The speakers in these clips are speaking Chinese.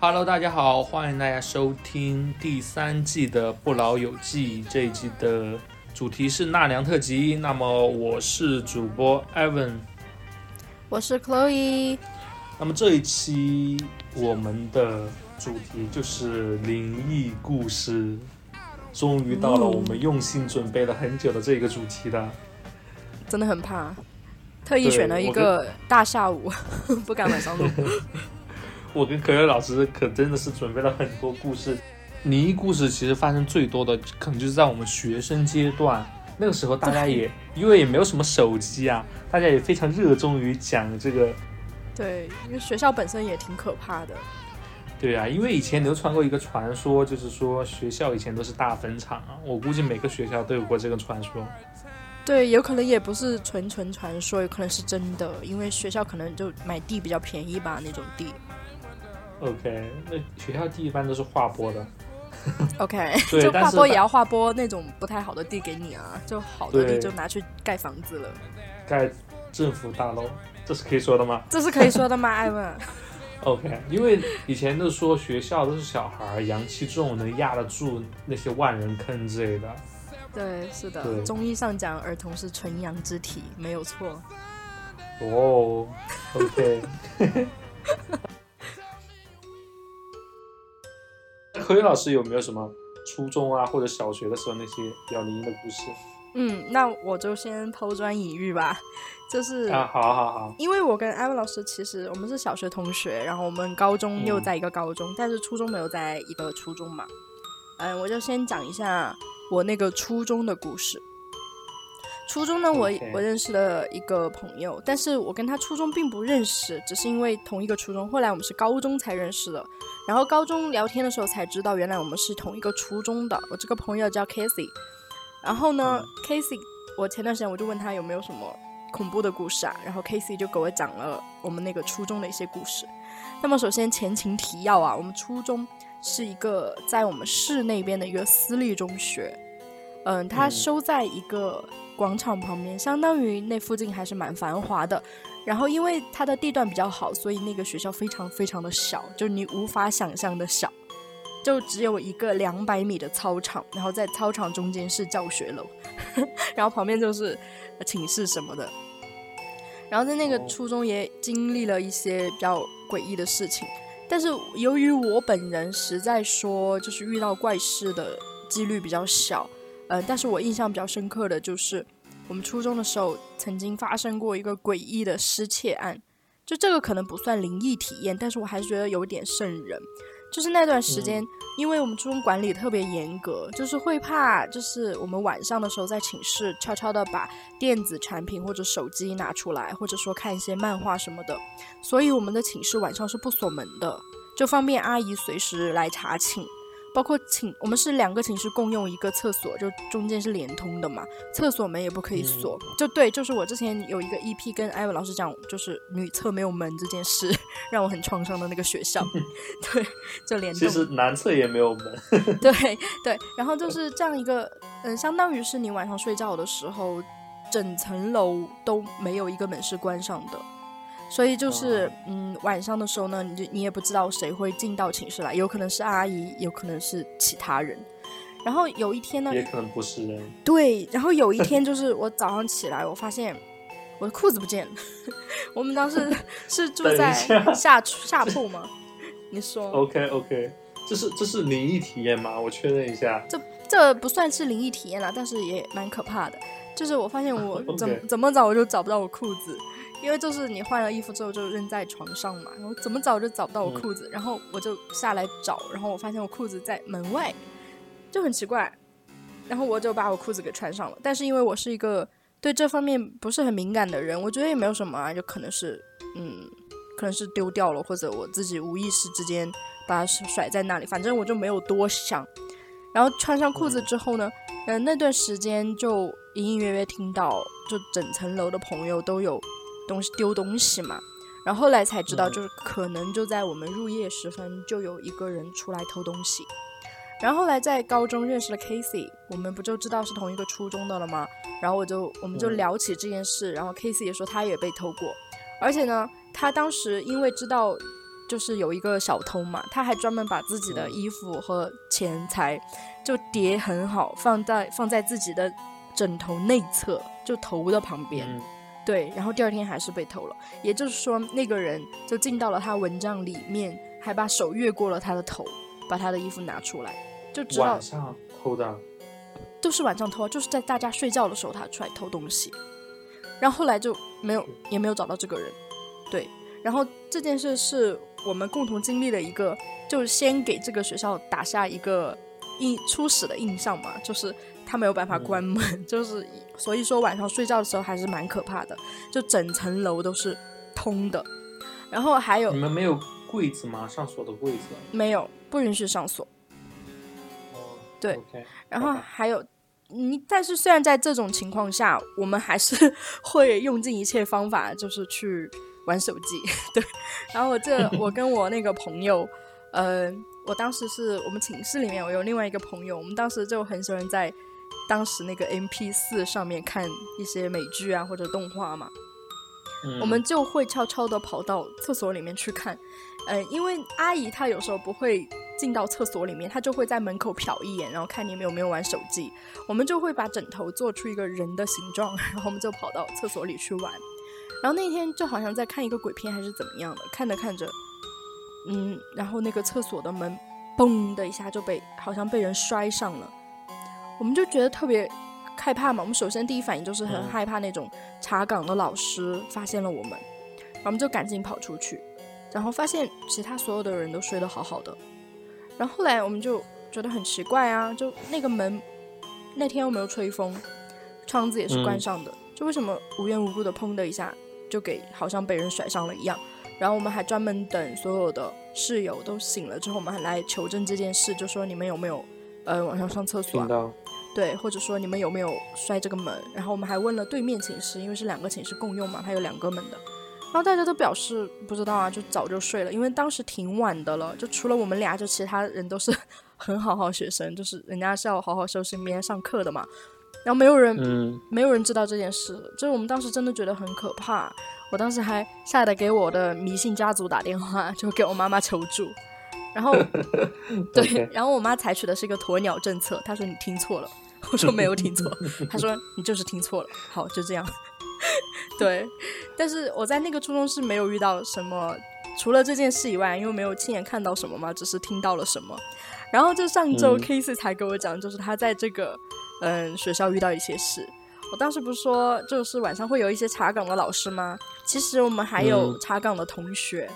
Hello，大家好，欢迎大家收听第三季的《不老有记》。这一季的主题是纳凉特辑。那么我是主播 Evan，我是 Chloe。那么这一期我们的主题就是灵异故事，终于到了我们用心准备了很久的这个主题了。真的很怕，特意选了一个大下午，不敢晚上录。我跟可乐老师可真的是准备了很多故事，灵异故事其实发生最多的可能就是在我们学生阶段，那个时候大家也因为也没有什么手机啊，大家也非常热衷于讲这个。对，因为学校本身也挺可怕的。对啊，因为以前流传过一个传说，就是说学校以前都是大坟场啊，我估计每个学校都有过这个传说。对，有可能也不是纯纯传说，有可能是真的，因为学校可能就买地比较便宜吧，那种地。OK，那学校地一般都是划拨的。OK，就划拨也要划拨那种不太好的地给你啊，就好的地就拿去盖房子了。盖政府大楼，这是可以说的吗？这是可以说的吗，艾文？OK，因为以前都说学校都是小孩，阳气重，能压得住那些万人坑之类的。对，是的。中医上讲，儿童是纯阳之体，没有错。哦，OK。何宇老师有没有什么初中啊或者小学的时候那些比较灵异的故事？嗯，那我就先抛砖引玉吧，就是啊，好好好，因为我跟艾文老师其实我们是小学同学，然后我们高中又在一个高中，但是初中没有在一个初中嘛。嗯，我就先讲一下我那个初中的故事。初中呢，我我认识了一个朋友，但是我跟他初中并不认识，只是因为同一个初中，后来我们是高中才认识的。然后高中聊天的时候才知道，原来我们是同一个初中的。我这个朋友叫 Casey，然后呢，Casey，我前段时间我就问他有没有什么恐怖的故事啊，然后 Casey 就给我讲了我们那个初中的一些故事。那么首先前情提要啊，我们初中是一个在我们市那边的一个私立中学，嗯，它收在一个。广场旁边，相当于那附近还是蛮繁华的。然后因为它的地段比较好，所以那个学校非常非常的小，就你无法想象的小，就只有一个两百米的操场，然后在操场中间是教学楼，然后旁边就是寝室什么的。然后在那个初中也经历了一些比较诡异的事情，但是由于我本人实在说就是遇到怪事的几率比较小。呃，但是我印象比较深刻的就是，我们初中的时候曾经发生过一个诡异的失窃案，就这个可能不算灵异体验，但是我还是觉得有点瘆人。就是那段时间，因为我们初中管理特别严格，就是会怕，就是我们晚上的时候在寝室悄悄的把电子产品或者手机拿出来，或者说看一些漫画什么的，所以我们的寝室晚上是不锁门的，就方便阿姨随时来查寝。包括寝，我们是两个寝室共用一个厕所，就中间是连通的嘛，厕所门也不可以锁。就对，就是我之前有一个 EP 跟艾文老师讲，就是女厕没有门这件事，让我很创伤的那个学校。对，就连。其实男厕也没有门。对对，然后就是这样一个，嗯，相当于是你晚上睡觉的时候，整层楼都没有一个门是关上的。所以就是，嗯，晚上的时候呢，你就你也不知道谁会进到寝室来，有可能是阿姨，有可能是其他人。然后有一天呢，也可能不是人。对，然后有一天就 是我早上起来，我发现我的裤子不见了。我们当时 是住在下下铺吗？你说？OK OK，这是这是灵异体验吗？我确认一下。这这不算是灵异体验啦，但是也蛮可怕的。就是我发现我怎怎么找我就找不到我裤子。因为就是你换了衣服之后就扔在床上嘛，然后怎么找就找不到我裤子，然后我就下来找，然后我发现我裤子在门外，就很奇怪，然后我就把我裤子给穿上了。但是因为我是一个对这方面不是很敏感的人，我觉得也没有什么啊，就可能是嗯，可能是丢掉了，或者我自己无意识之间把它甩在那里，反正我就没有多想。然后穿上裤子之后呢，嗯，那段时间就隐隐约约听到，就整层楼的朋友都有。东西丢东西嘛，然后后来才知道，就是可能就在我们入夜时分，就有一个人出来偷东西。然后后来在高中认识了 Casey，我们不就知道是同一个初中的了吗？然后我就我们就聊起这件事，然后 Casey 也说他也被偷过。而且呢，他当时因为知道就是有一个小偷嘛，他还专门把自己的衣服和钱财就叠很好，放在放在自己的枕头内侧，就头的旁边。嗯对，然后第二天还是被偷了，也就是说那个人就进到了他蚊帐里面，还把手越过了他的头，把他的衣服拿出来，就知道晚上偷的，都是晚上偷，就是在大家睡觉的时候他出来偷东西，然后后来就没有也没有找到这个人，对，然后这件事是我们共同经历的一个，就是先给这个学校打下一个印初始的印象嘛，就是他没有办法关门，就是所以说晚上睡觉的时候还是蛮可怕的，就整层楼都是通的，然后还有你们没有柜子吗？上锁的柜子？没有不允许上锁。哦，对然后还有，你但是虽然在这种情况下，我们还是 会用尽一切方法，就是去玩手机。对，然后我这我跟我那个朋友，呃，我当时是我们寝室里面我有另外一个朋友，我们当时就很喜欢在当时那个 MP 四上面看一些美剧啊或者动画嘛。嗯我们就会悄悄的跑到厕所里面去看，呃，因为阿姨她有时候不会进到厕所里面，她就会在门口瞟一眼，然后看你们有没有玩手机。我们就会把枕头做出一个人的形状，然后我们就跑到厕所里去玩。然后那天就好像在看一个鬼片还是怎么样的，看着看着，嗯，然后那个厕所的门嘣的一下就被好像被人摔上了，我们就觉得特别害怕嘛。我们首先第一反应就是很嗯害怕那种查岗的老师发现了我们，然后我们就赶紧跑出去，然后发现其他所有的人都睡得好好的。然后后来我们就觉得很奇怪啊，就那个门那天又没有吹风，窗子也是关嗯上的，就为什么无缘无故的砰的一下就给好像被人甩上了一样？然后我们还专门等所有的室友都醒了之后，我们还来求证这件事，就说你们有没有呃晚上上厕所啊？对，或者说你们有没有摔这个门？然后我们还问了对面寝室，因为是两个寝室共用嘛，它有两个门的。然后大家都表示不知道啊，就早就睡了，因为当时挺晚的了，就除了我们俩，就其他人都是 很好好学生，就是人家是要好好休息，明天上课的嘛。然后没有人，嗯，没有人知道这件事，就是我们当时真的觉得很可怕。我当时还吓得给我的迷信家族打电话，就给我妈妈求助。然后，对然后我妈采取的是一个鸵鸟政策，她说你听错了，我说没有听错，他说你就是听错了。好，就这样。对，但是我在那个初中是没有遇到什么，除了这件事以外，因为没有亲眼看到什么嘛，只是听到了什么。然后就上周嗯 K 四才跟我讲，就是他在这个嗯学校遇到一些事。我当时不是说，就是晚上会有一些查岗的老师吗？其实我们还有嗯查岗的同学，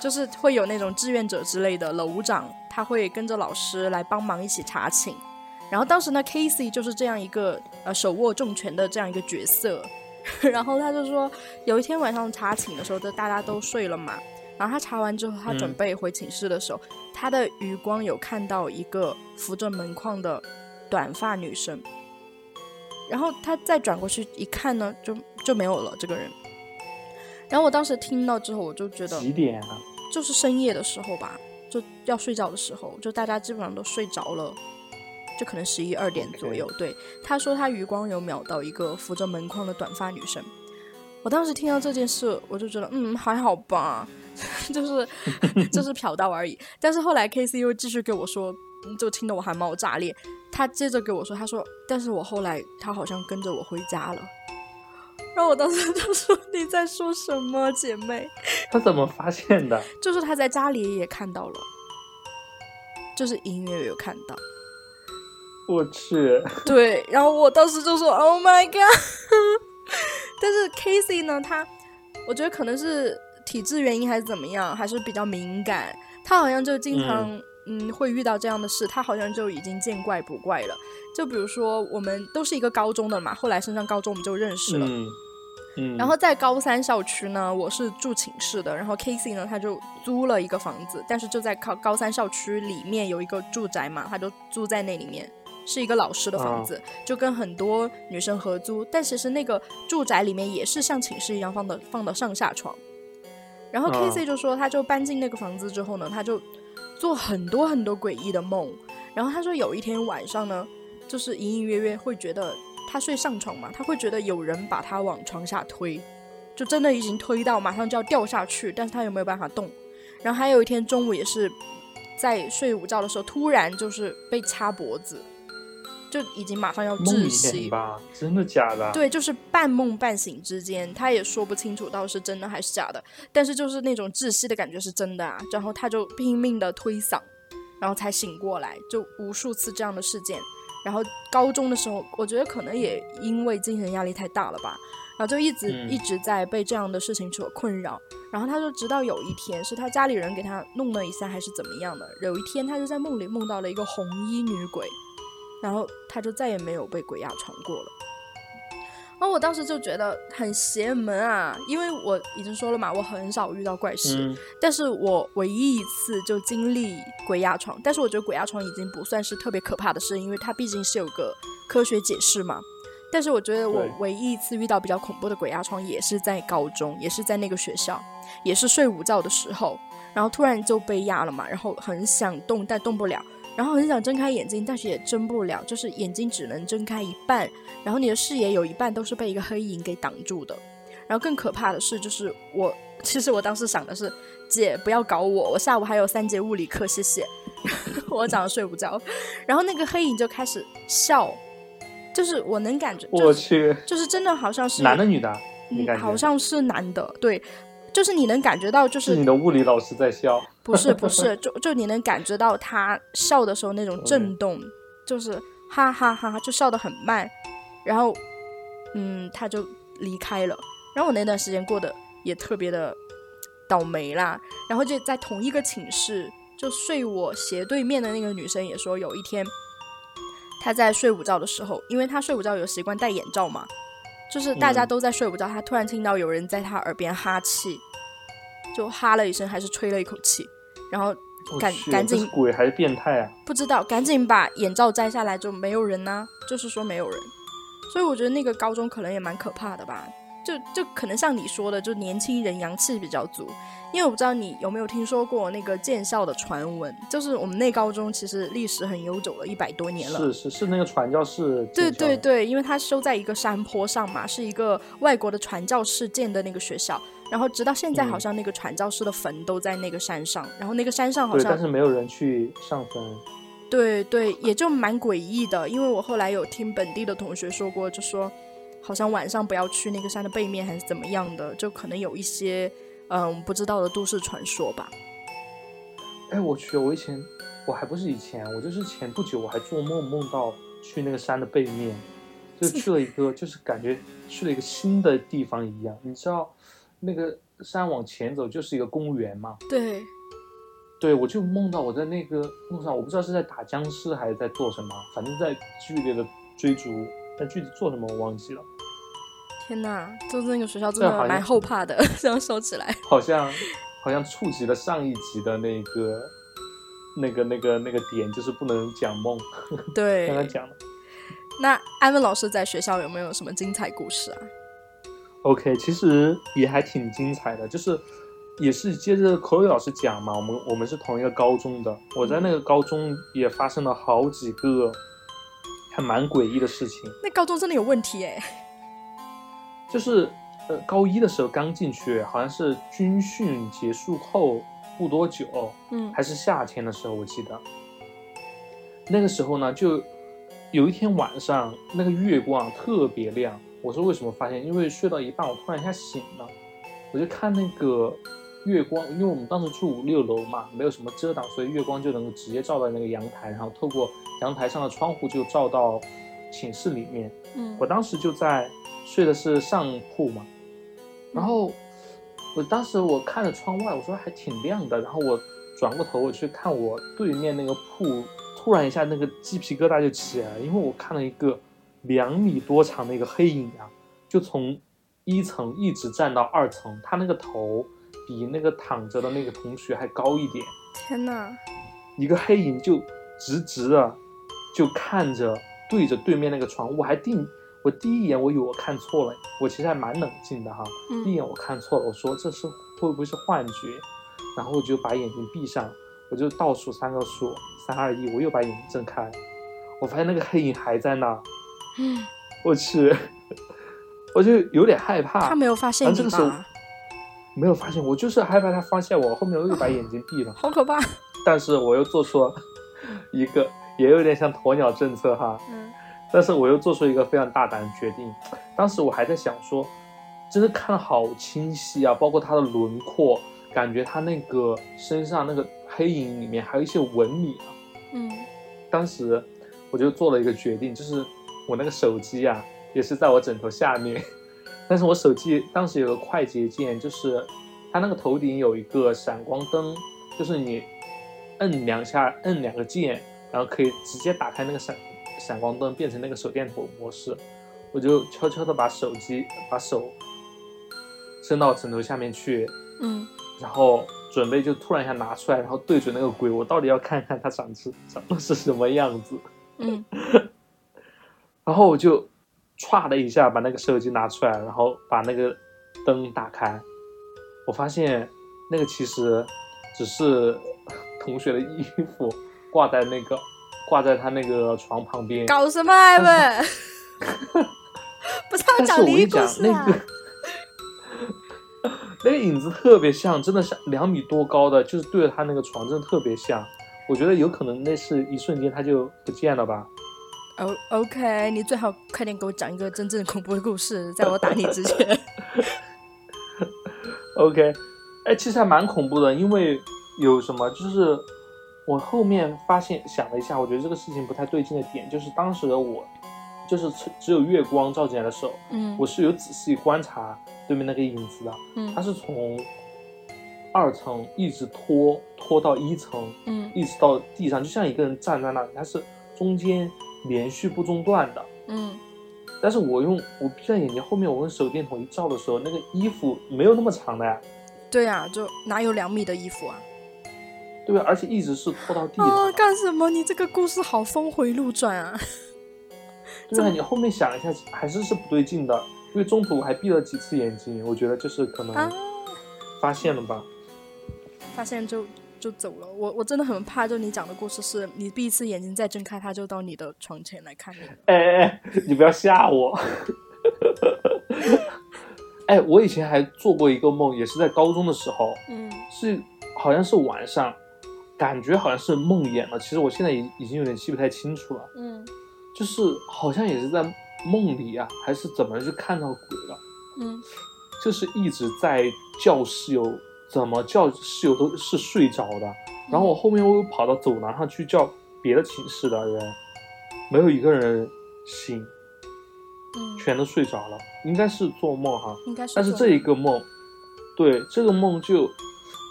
就是会有那种志愿者之类的楼长，他会跟着老师来帮忙一起查寝。然后当时呢，Casey 就是这样一个呃手握重权的这样一个角色。然后他就说，有一天晚上查寝的时候，就大家都睡了嘛。然后他查完之后，他准嗯备回寝室的时候，他的余光有看到一个扶着门框的短发女生。然后他再转过去一看呢，就就没有了这个人。然后我当时听到之后，我就觉得几点啊？就是深夜的时候吧，就要睡觉的时候，就大家基本上都睡着了，就可能十一二点左右。对，他说他余光有瞄到一个扶着门框的短发女生。我当时听到这件事，我就觉得嗯还好吧，就是 就是瞟到而已。但是后来 K C 又继续给我说，嗯就听得我汗毛炸裂。他接着给我说，他说，但是我后来他好像跟着我回家了。然后我当时就说你在说什么，姐妹？他怎么发现的？就是他在家里也看到了，就是隐约有看到。我去，对，然后我当时就说 “Oh my god”，但是 Casey 呢，他我觉得可能是体质原因还是怎么样，还是比较敏感，他好像就经常嗯会遇到这样的事，他好像就已经见怪不怪了。就比如说我们都是一个高中的嘛，后来升上高中我们就认识了，嗯。嗯，然后在高三校区呢，我是住寝室的，然后 Casey 呢，他就租了一个房子，但是就在高高三校区里面有一个住宅嘛，他就住在那里面，是一个老师的房子，就跟很多女生合租，但其实那个住宅里面也是像寝室一样放的放的上下床。然后啊 Casey 就说，他就搬进那个房子之后呢，他就做很多很多诡异的梦，然后他说有一天晚上呢，就是隐隐约约会觉得他睡上床嘛，他会觉得有人把他往床下推，就真的已经推到马上就要掉下去，但是他又没有办法动。然后还有一天中午也是在睡午觉的时候，突然就是被掐脖子，就已经马上要窒息吧？真的假的？对，就是半梦半醒之间，他也说不清楚到底是真的还是假的，但是就是那种窒息的感觉是真的啊。然后他就拼命的推搡，然后才醒过来，就无数次这样的事件。然后高中的时候，我觉得可能也因为精神压力太大了吧，然后就一直一直在被这样的事情所困扰。然后他就直到有一天，是他家里人给他弄了一下，还是怎么样的？有一天他就在梦里梦到了一个红衣女鬼，然后他就再也没有被鬼压床过了。然后我当时就觉得很邪门啊，因为我已经说了嘛，我很少遇到怪事，但是我唯一一次就经历鬼压床。但是我觉得鬼压床已经不算是特别可怕的事，因为它毕竟是有个科学解释嘛。但是我觉得我唯一一次遇到比较恐怖的鬼压床，也是在高中，也是在那个学校，也是睡午觉的时候，然后突然就被压了嘛，然后很想动但动不了。然后很想睁开眼睛，但是也睁不了，就是眼睛只能睁开一半，然后你的视野有一半都是被一个黑影给挡住的。然后更可怕的是，就是我 其实我当时想的是，姐不要搞我，我下午还有三节物理课，谢谢。我早上睡不着，然后那个黑影就开始笑，就是我能感觉，我去，就是真的好像是男的女的，好像是男的，对。就是你能感觉到，就是你的物理老师在笑，不是不是，就就你能感觉到他笑的时候那种震动，就是哈哈哈，就笑得很慢，然后嗯，他就离开了。然后我那段时间过得也特别的倒霉啦。然后就在同一个寝室，就睡我斜对面的那个女生也说，有一天她在睡午觉的时候，因为她睡午觉有习惯戴眼罩嘛。就是大家都在睡午觉，他突然听到有人在他耳边哈气，就哈了一声，还是吹了一口气，然后赶赶紧鬼还是变态啊？不知道，赶紧把眼罩摘下来，就没有人呢，就是说没有人，所以我觉得那个高中可能也蛮可怕的吧。就就可能像你说的，就年轻人阳气比较足，因为我不知道你有没有听说过那个建校的传闻，就是我们内高中其实历史很悠久了，一百多年了。是是是，那个传教士。对对对，因为它修在一个山坡上嘛，是一个外国的传教士建的那个学校，然后直到现在好像那个传教士的坟都在那个山上，然后那个山上好像但是没有人去上坟。对对，也就蛮诡异的，因为我后来有听本地的同学说过，就说。好像晚上不要去那个山的背面，还是怎么样的？就可能有一些嗯不知道的都市传说吧。哎，我去，我以前我还不是以前，我就是前不久我还做梦梦到去那个山的背面，就去了一个，就是感觉去了一个新的地方一样。你知道那个山往前走就是一个公园嘛？对，对，我就梦到我在那个路上，我不知道是在打僵尸还是在做什么，反正在剧烈的追逐。但具体做什么我忘记了。天哪，就是那个学校真的蛮后怕的，这样说起来，好像好像触及了上一集的那个那个那个那个点，就是不能讲梦。对，刚刚讲了。那安文老师在学校有没有什么精彩故事啊？OK，其实也还挺精彩的，就是也是接着口语老师讲嘛，我们我们是同一个高中的，我在那个高中也发生了好几个。还蛮诡异的事情。那高中真的有问题哎，就是呃高一的时候刚进去，好像是军训结束后不多久，嗯，还是夏天的时候，我记得那个时候呢，就有一天晚上，那个月光特别亮。我说为什么发现？因为睡到一半，我突然一下醒了，我就看那个月光，因为我们当时住五六楼嘛，没有什么遮挡，所以月光就能够直接照到那个阳台，然后透过。阳台上的窗户就照到寝室里面，嗯，我当时就在睡的是上铺嘛，然后我当时我看着窗外，我说还挺亮的，然后我转过头我去看我对面那个铺，突然一下那个鸡皮疙瘩就起来了，因为我看了一个两米多长的一个黑影啊，就从一层一直站到二层，他那个头比那个躺着的那个同学还高一点，天哪，一个黑影就直直的。就看着对着对面那个床，我还定我第一眼我以为我看错了，我其实还蛮冷静的哈。第一眼我看错了，我说这是会不会是幻觉？然后我就把眼睛闭上，我就倒数三个数，三二一，我又把眼睛睁开，我发现那个黑影还在那。嗯，我去，我就有点害怕。他没有发现你然后这个时候吧？没有发现，我就是害怕他发现我，后面我又把眼睛闭了。好可怕。但是我又做出了一个，也有点像鸵鸟政策哈。嗯但是我又做出一个非常大胆的决定。当时我还在想说，真的看得好清晰啊，包括它的轮廓，感觉它那个身上那个黑影里面还有一些纹理啊。嗯当时我就做了一个决定，就是我那个手机啊，也是在我枕头下面，但是我手机当时有个快捷键，就是它那个头顶有一个闪光灯，就是你摁两下，摁两个键，然后可以直接打开那个闪闪光灯，变成那个手电筒模式。我就悄悄的把手机把手伸到枕头下面去，嗯然后准备就突然一下拿出来，然后对准那个鬼，我到底要看看它长是长得是什么样子。嗯 然后我就歘的一下把那个手机拿出来，然后把那个灯打开，我发现那个其实只是同学的衣服挂在那个挂在他那个床旁边。搞什么啊，问？不是要讲灵异故我跟你讲，事啊？那个 那个影子特别像，真的像两米多高的，就是对着他那个床，真的特别像。我觉得有可能那是一瞬间他就不见了吧。哦、o k 你最好快点给我讲一个真正恐怖的故事，在我打你之前。OK，哎，其实还蛮恐怖的，因为有什么，就是我后面发现想了一下，我觉得这个事情不太对劲的点，就是当时的我，就是只只有月光照进来的时候，嗯我是有仔细观察对面那个影子的，嗯它是从二层一直拖拖到一层，嗯一直到地上，就像一个人站在那里，它是中间连续不中断的。嗯但是我用我闭上眼睛，后面我用手电筒一照的时候，那个衣服没有那么长的呀，对呀、就哪有两米的衣服啊？对吧？而且一直是拖到地上。啊，干什么？你这个故事好峰回路转啊！对啊，你后面想一下，还是是不对劲的，因为中途我还闭了几次眼睛，我觉得就是可啊能发现了吧。发现就就走了。我我真的很怕，就你讲的故事是你闭一次眼睛再睁开，他就到你的床前来看你。哎哎哎，你不要吓我。哎，我以前还做过一个梦，也是在高中的时候，嗯是好像是晚上，感觉好像是梦魇了。其实我现在已已经有点记不太清楚了，嗯就是好像也是在梦里啊，还是怎么就看到鬼了。嗯就是一直在叫室友，怎么叫室友都是睡着的。然后我后面我又跑到走廊上去叫别的寝室的人，没有一个人醒，嗯，全都睡着了，应该是做梦哈。应该是。但是这一个梦，对这个梦就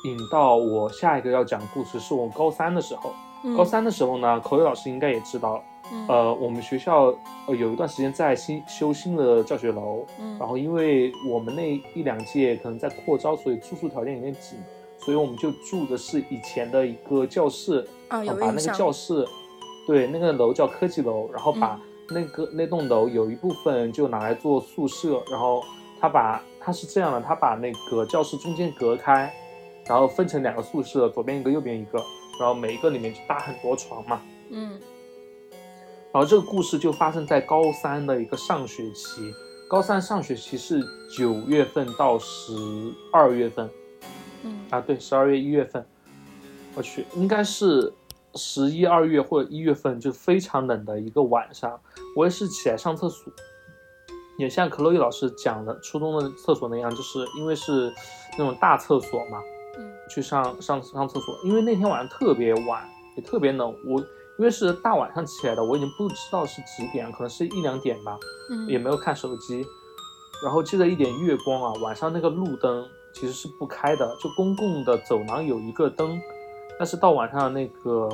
引到我下一个要讲的故事，是我高三的时候。嗯高三的时候呢，口语老师应该也知道，嗯呃，我们学校呃有一段时间在新修新的教学楼，嗯然后因为我们那一两届可能在扩招，所以住宿条件有点紧，所以我们就住的是以前的一个教室，啊有把那个。教室，对，那个楼叫科技楼，然后把那个、那栋楼有一部分就拿来做宿舍，然后他把他是这样的，他把那个教室中间隔开，然后分成两个宿舍，左边一个，右边一个，然后每一个里面就搭很多床嘛。嗯。然后这个故事就发生在高三的一个上学期，高三上学期是九月份到十二月份嗯。啊，对，十二月一月份，我去，应该是十一二月或者一月份，就非常冷的一个晚上，我也是起来上厕所，也像克洛伊老师讲的初中的厕所那样，就是因为是那种大厕所嘛，嗯去上上上厕所，因为那天晚上特别晚，也特别冷，我因为是大晚上起来的，我已经不知道是几点，可能是一两点吧，嗯。也没有看手机，然后借着一点月光啊，晚上那个路灯其实是不开的，就公共的走廊有一个灯，但是到晚上那个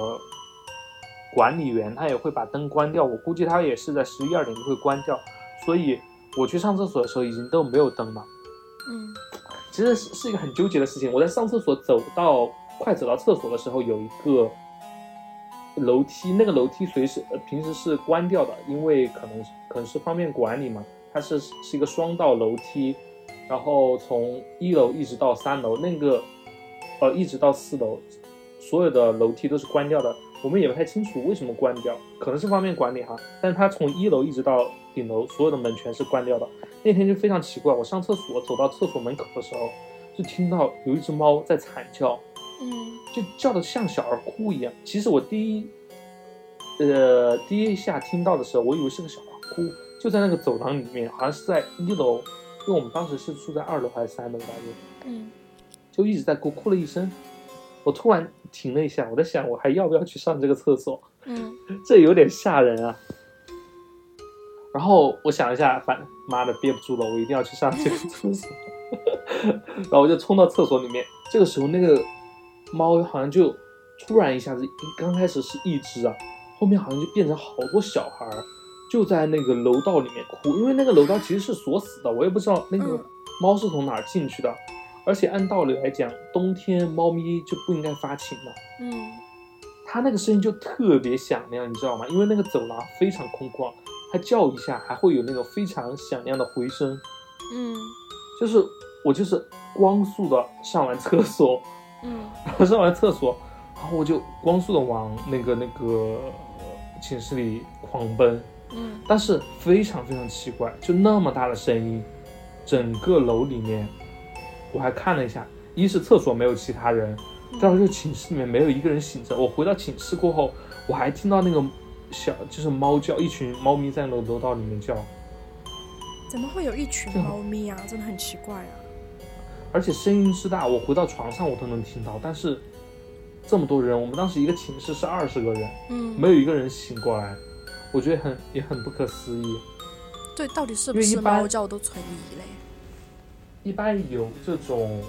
管理员他也会把灯关掉，我估计他也是在十一二点就会关掉，所以我去上厕所的时候已经都没有灯了。嗯其实是是一个很纠结的事情。我在上厕所走到快走到厕所的时候，有一个楼梯，那个楼梯随时呃平时是关掉的，因为可能可能是方便管理嘛。它是是一个双道楼梯，然后从一楼一直到三楼，那个呃一直到四楼，所有的楼梯都是关掉的。我们也不太清楚为什么关掉，可能是方便管理哈。但是它从一楼一直到顶楼，所有的门全是关掉的。那天就非常奇怪，我上厕所走到厕所门口的时候，就听到有一只猫在惨叫，嗯就叫的像小孩哭一样。其实我第一，呃，第一下听到的时候，我以为是个小孩哭，就在那个走廊里面，好像是在一楼，因为我们当时是住在二楼还是三楼来着，嗯就一直在哭，哭了一声。我突然停了一下，我在想，我还要不要去上这个厕所？嗯 这有点吓人啊。然后我想一下，反妈的憋不住了，我一定要去上这个 厕所。然后我就冲到厕所里面，这个时候那个猫好像就突然一下子，刚开始是一只啊，后面好像就变成好多小孩儿，就在那个楼道里面哭，因为那个楼道其实是锁死的，我也不知道那个嗯猫是从哪儿进去的。而且按道理来讲，冬天猫咪就不应该发情的。嗯它那个声音就特别响亮，你知道吗？因为那个走廊非常空旷，它叫一下还会有那种非常响亮的回声。嗯就是我就是光速的上完厕所，嗯然后上完厕所，然后我就光速的往那个那个呃寝室里狂奔。嗯但是非常非常奇怪，就那么大的声音，整个楼里面，我还看了一下，一是厕所没有其他人，第二就是寝室里面没有一个人醒着。我回到寝室过后，我还听到那个小就是猫叫，一群猫咪在楼楼道里面叫，怎么会有一群猫咪啊？真的很奇怪啊。而且声音之大，我回到床上我都能听到。但是这么多人，我们当时一个寝室是二十个人，嗯，没有一个人醒过来，我觉得很也很不可思议。对，到底是不是猫叫都存疑嘞？一般有这种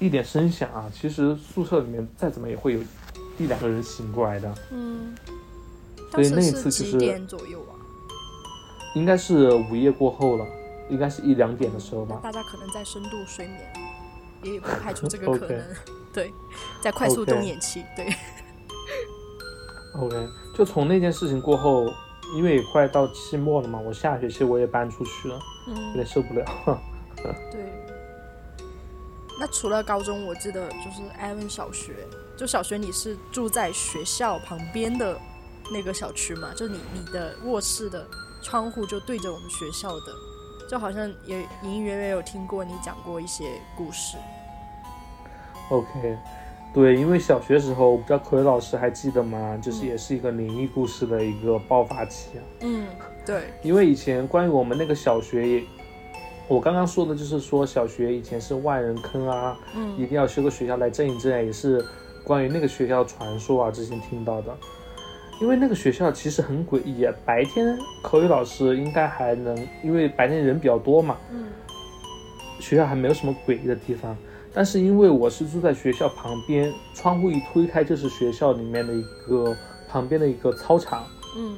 一点声响啊，其实宿舍里面再怎么也会有一两个人醒过来的，嗯，所以那一次就是点左右啊？应该是午夜过后了，应该是一两点的时候吧。大家可能在深度睡眠，也不排除这个 可能。对，在快速动眼期。对，OK，就从那件事情过后，因为也快到期末了嘛，我下学期我也搬出去了，有嗯，点受不了。对。那除了高中，我记得就是艾文小学，就小学你是住在学校旁边的那个小区嘛？就你你的卧室的窗户就对着我们学校的，就好像也隐隐约约有听过你讲过一些故事。OK，对，因为小学时候，我不知道可伟老师还记得吗？就是也是一个灵异故事的一个爆发期啊。嗯，对，因为以前关于我们那个小学也，我刚刚说的就是说小学以前是万人坑啊，一嗯定要修个学校来镇一镇，也是关于那个学校传说啊，之前听到的。因为那个学校其实很诡异啊，白天口语老师应该还能，因为白天人比较多嘛，嗯。学校还没有什么诡异的地方。但是因为我是住在学校旁边，窗户一推开就是学校里面的一个旁边的一个操场，嗯。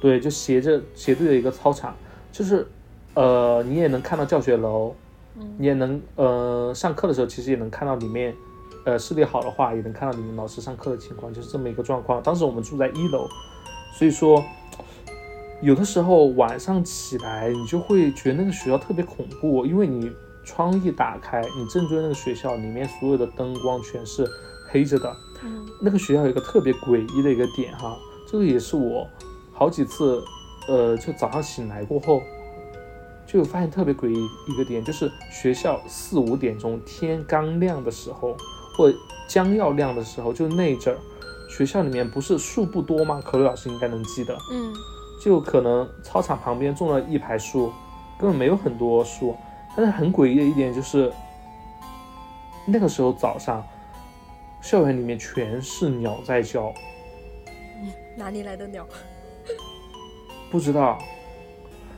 对，就斜着斜对着一个操场，就是呃，你也能看到教学楼，嗯。你也能呃上课的时候其实也能看到里面，呃视力好的话也能看到你们老师上课的情况，就是这么一个状况。当时我们住在一楼，所以说有的时候晚上起来你就会觉得那个学校特别恐怖，因为你窗一打开，你正对那个学校里面所有的灯光全是黑着的，嗯那个学校有一个特别诡异的一个点哈，这个也是我好几次，呃，就早上醒来过后，就发现特别诡异一个点，就是学校四五点钟天刚亮的时候，或将要亮的时候，就那阵儿，学校里面不是树不多吗？可乐老师应该能记得，嗯就可能操场旁边种了一排树，根本没有很多树，但是很诡异的一点就是，那个时候早上，校园里面全是鸟在叫。哪里来的鸟？不知道，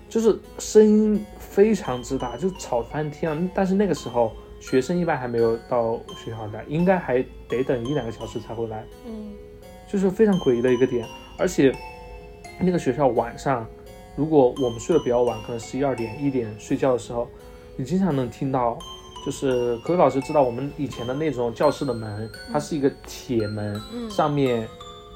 就是声音非常之大，就吵翻天了。但是那个时候学生一般还没有到学校来，应该还得等一两个小时才会来，嗯就是非常诡异的一个点。而且那个学校晚上，如果我们睡得比较晚，可能十一二点、一点睡觉的时候，你经常能听到。就是可伟老师知道我们以前的那种教室的门，它是一个铁门，嗯上面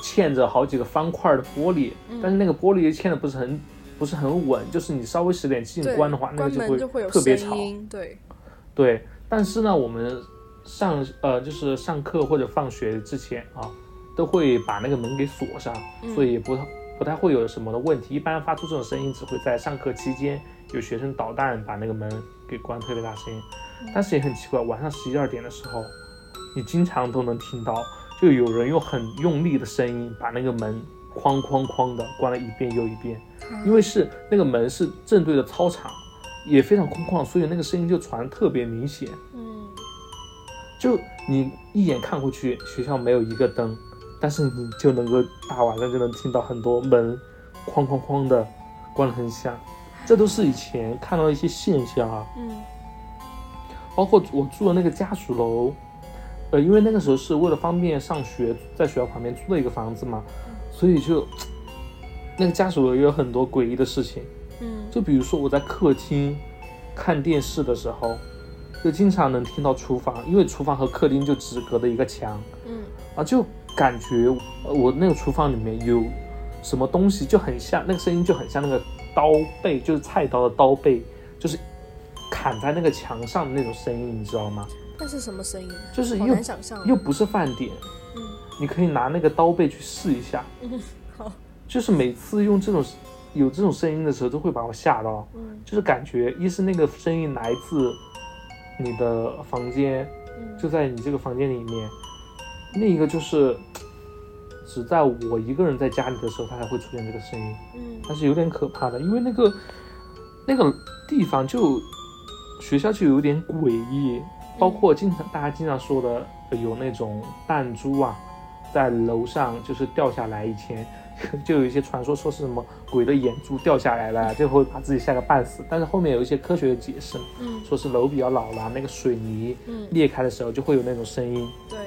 嵌着好几个方块的玻璃，嗯但是那个玻璃嵌的不是很不是很稳，就是你稍微使点劲，关的话，那个就会特别吵。对，对，但是呢，我们上呃就是上课或者放学之前啊，都会把那个门给锁上，嗯。所以也不不太会有什么的问题。一般发出这种声音只会在上课期间有学生捣蛋把那个门给关特别大声音，但是也很奇怪，晚上十一二点的时候，你经常都能听到，就有人用很用力的声音把那个门哐哐哐的关了一遍又一遍，因为是那个门是正对着操场，也非常空旷，所以那个声音就传得特别明显。嗯，就你一眼看过去，学校没有一个灯，但是你就能够大晚上就能听到很多门哐哐哐的关得很响，这都是以前看到的一些现象啊。嗯包括我住的那个家属楼，呃，因为那个时候是为了方便上学，在学校旁边租了一个房子嘛，所以就那个家属楼也有很多诡异的事情。嗯就比如说我在客厅看电视的时候，就经常能听到厨房，因为厨房和客厅就只隔的一个墙嗯啊，就感觉呃我那个厨房里面有什么东西，就很像那个声音就很像那个刀背，就是菜刀的刀背，就是砍在那个墙上的那种声音，你知道吗？那是什么声音？就是又难想象。又不是饭点，嗯你可以拿那个刀背去试一下，嗯好就是每次用这种有这种声音的时候，都会把我吓到。嗯。就是感觉一是那个声音来自你的房间，嗯。就在你这个房间里面；另一个就是只在我一个人在家里的时候，它才会出现这个声音，嗯。它是有点可怕的，因为那个那个地方就学校就有点诡异，包括经常大家经常说的呃有那种弹珠啊，在楼上就是掉下来，以前 就有一些传说说是什么鬼的眼珠掉下来了，最后把自己吓个半死。但是后面有一些科学的解释，嗯。说是楼比较老了，那个水泥嗯。裂开的时候就会有那种声音。对。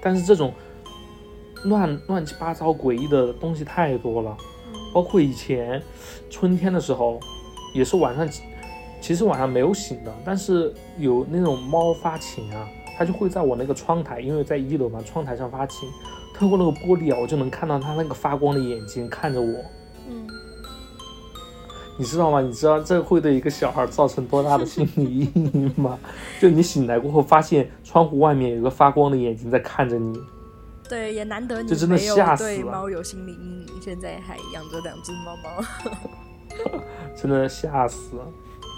但是这种乱乱七八糟诡异的东西太多了，嗯。包括以前春天的时候，也是晚上，其实晚上没有醒的，但是有那种猫发情啊，它就会在我那个窗台，因为在一楼嘛，窗台上发情，透过那个玻璃啊，我就能看到他那个发光的眼睛看着我，嗯你知道吗？你知道这会对一个小孩造成多大的心理阴影吗？就你醒来过后，发现窗户外面有个发光的眼睛在看着你，对，也难得你这真的吓死猫有心理阴影，现在还养着两只猫猫。真的吓死了。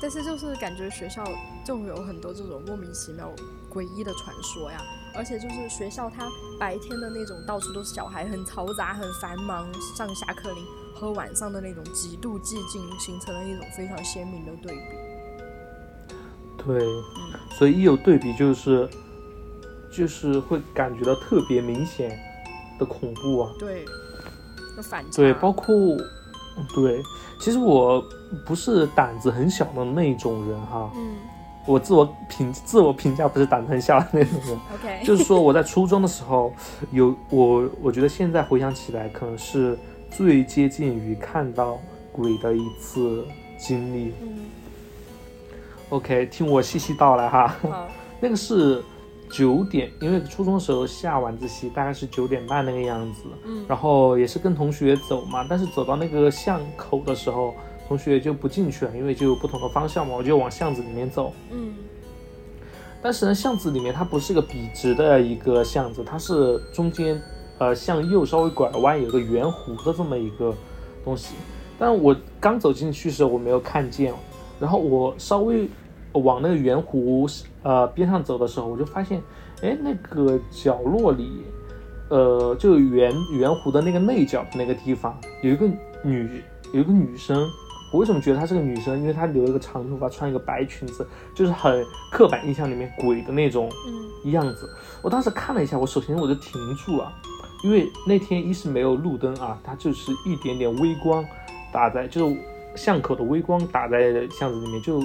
但是就是感觉学校就会有很多这种莫名其妙、诡异的传说呀，而且就是学校它白天的那种到处都是小孩，很嘈杂、很繁忙，上下课铃和晚上的那种极度寂静，形成了一种非常鲜明的对比。对，嗯所以一有对比，就是就是会感觉到特别明显的恐怖啊。对，那反差。对，包括嗯对，其实我不是胆子很小的那种人哈，嗯我自我评自我评价不是胆子很小的那种人，，OK，就是说我在初中的时候有我，我觉得现在回想起来，可能是最接近于看到鬼的一次经历。嗯。OK，听我细细道来哈。好，那个是九点，因为初中的时候下晚自习大概是九点半那个样子，嗯。然后也是跟同学走嘛，但是走到那个巷口的时候，同学就不进去了，因为就有不同的方向嘛，我就往巷子里面走。嗯但是呢，巷子里面它不是个笔直的一个巷子，它是中间呃向右稍微拐弯，有个圆弧的这么一个东西。但我刚走进去时候我没有看见，然后我稍微往那个圆弧呃边上走的时候，我就发现，哎，那个角落里，呃，就圆圆弧的那个内角那个地方，有一个女有一个女生。我为什么觉得她是个女生？因为她留了个长头发，穿一个白裙子，就是很刻板印象里面鬼的那种嗯样子。我当时看了一下，我首先我就停住了，因为那天一是没有路灯啊，它就是一点点微光打在，就是巷口的微光打在巷子里面，就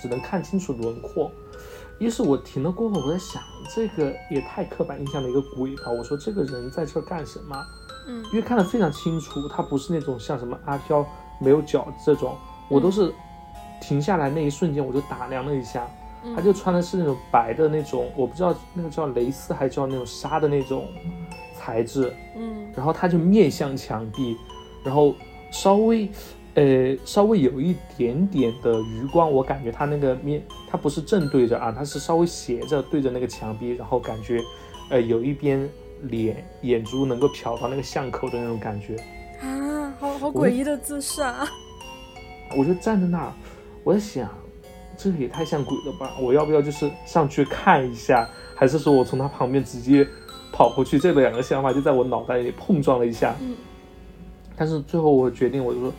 只能看清楚轮廓。一是我停了过后，我在想，这个也太刻板印象的一个鬼吧。我说这个人在这儿干什么？嗯因为看得非常清楚，他不是那种像什么阿飘没有脚这种，我都是停下来那一瞬间我就打量了一下，嗯，他就穿的是那种白的那种，我不知道那个叫蕾丝还是叫那种纱的那种材质，嗯然后他就面向墙壁，然后稍微。呃，稍微有一点点的余光，我感觉他那个面，他不是正对着啊，他是稍微斜着对着那个墙壁，然后感觉，呃，有一边脸眼珠能够瞟到那个巷口的那种感觉。啊，好诡异的姿势啊！我就站在那儿，我在想，这个也太像鬼了吧！我要不要就是上去看一下，还是说我从他旁边直接跑过去？这两个想法就在我脑袋里碰撞了一下。嗯，但是最后我决定，我就说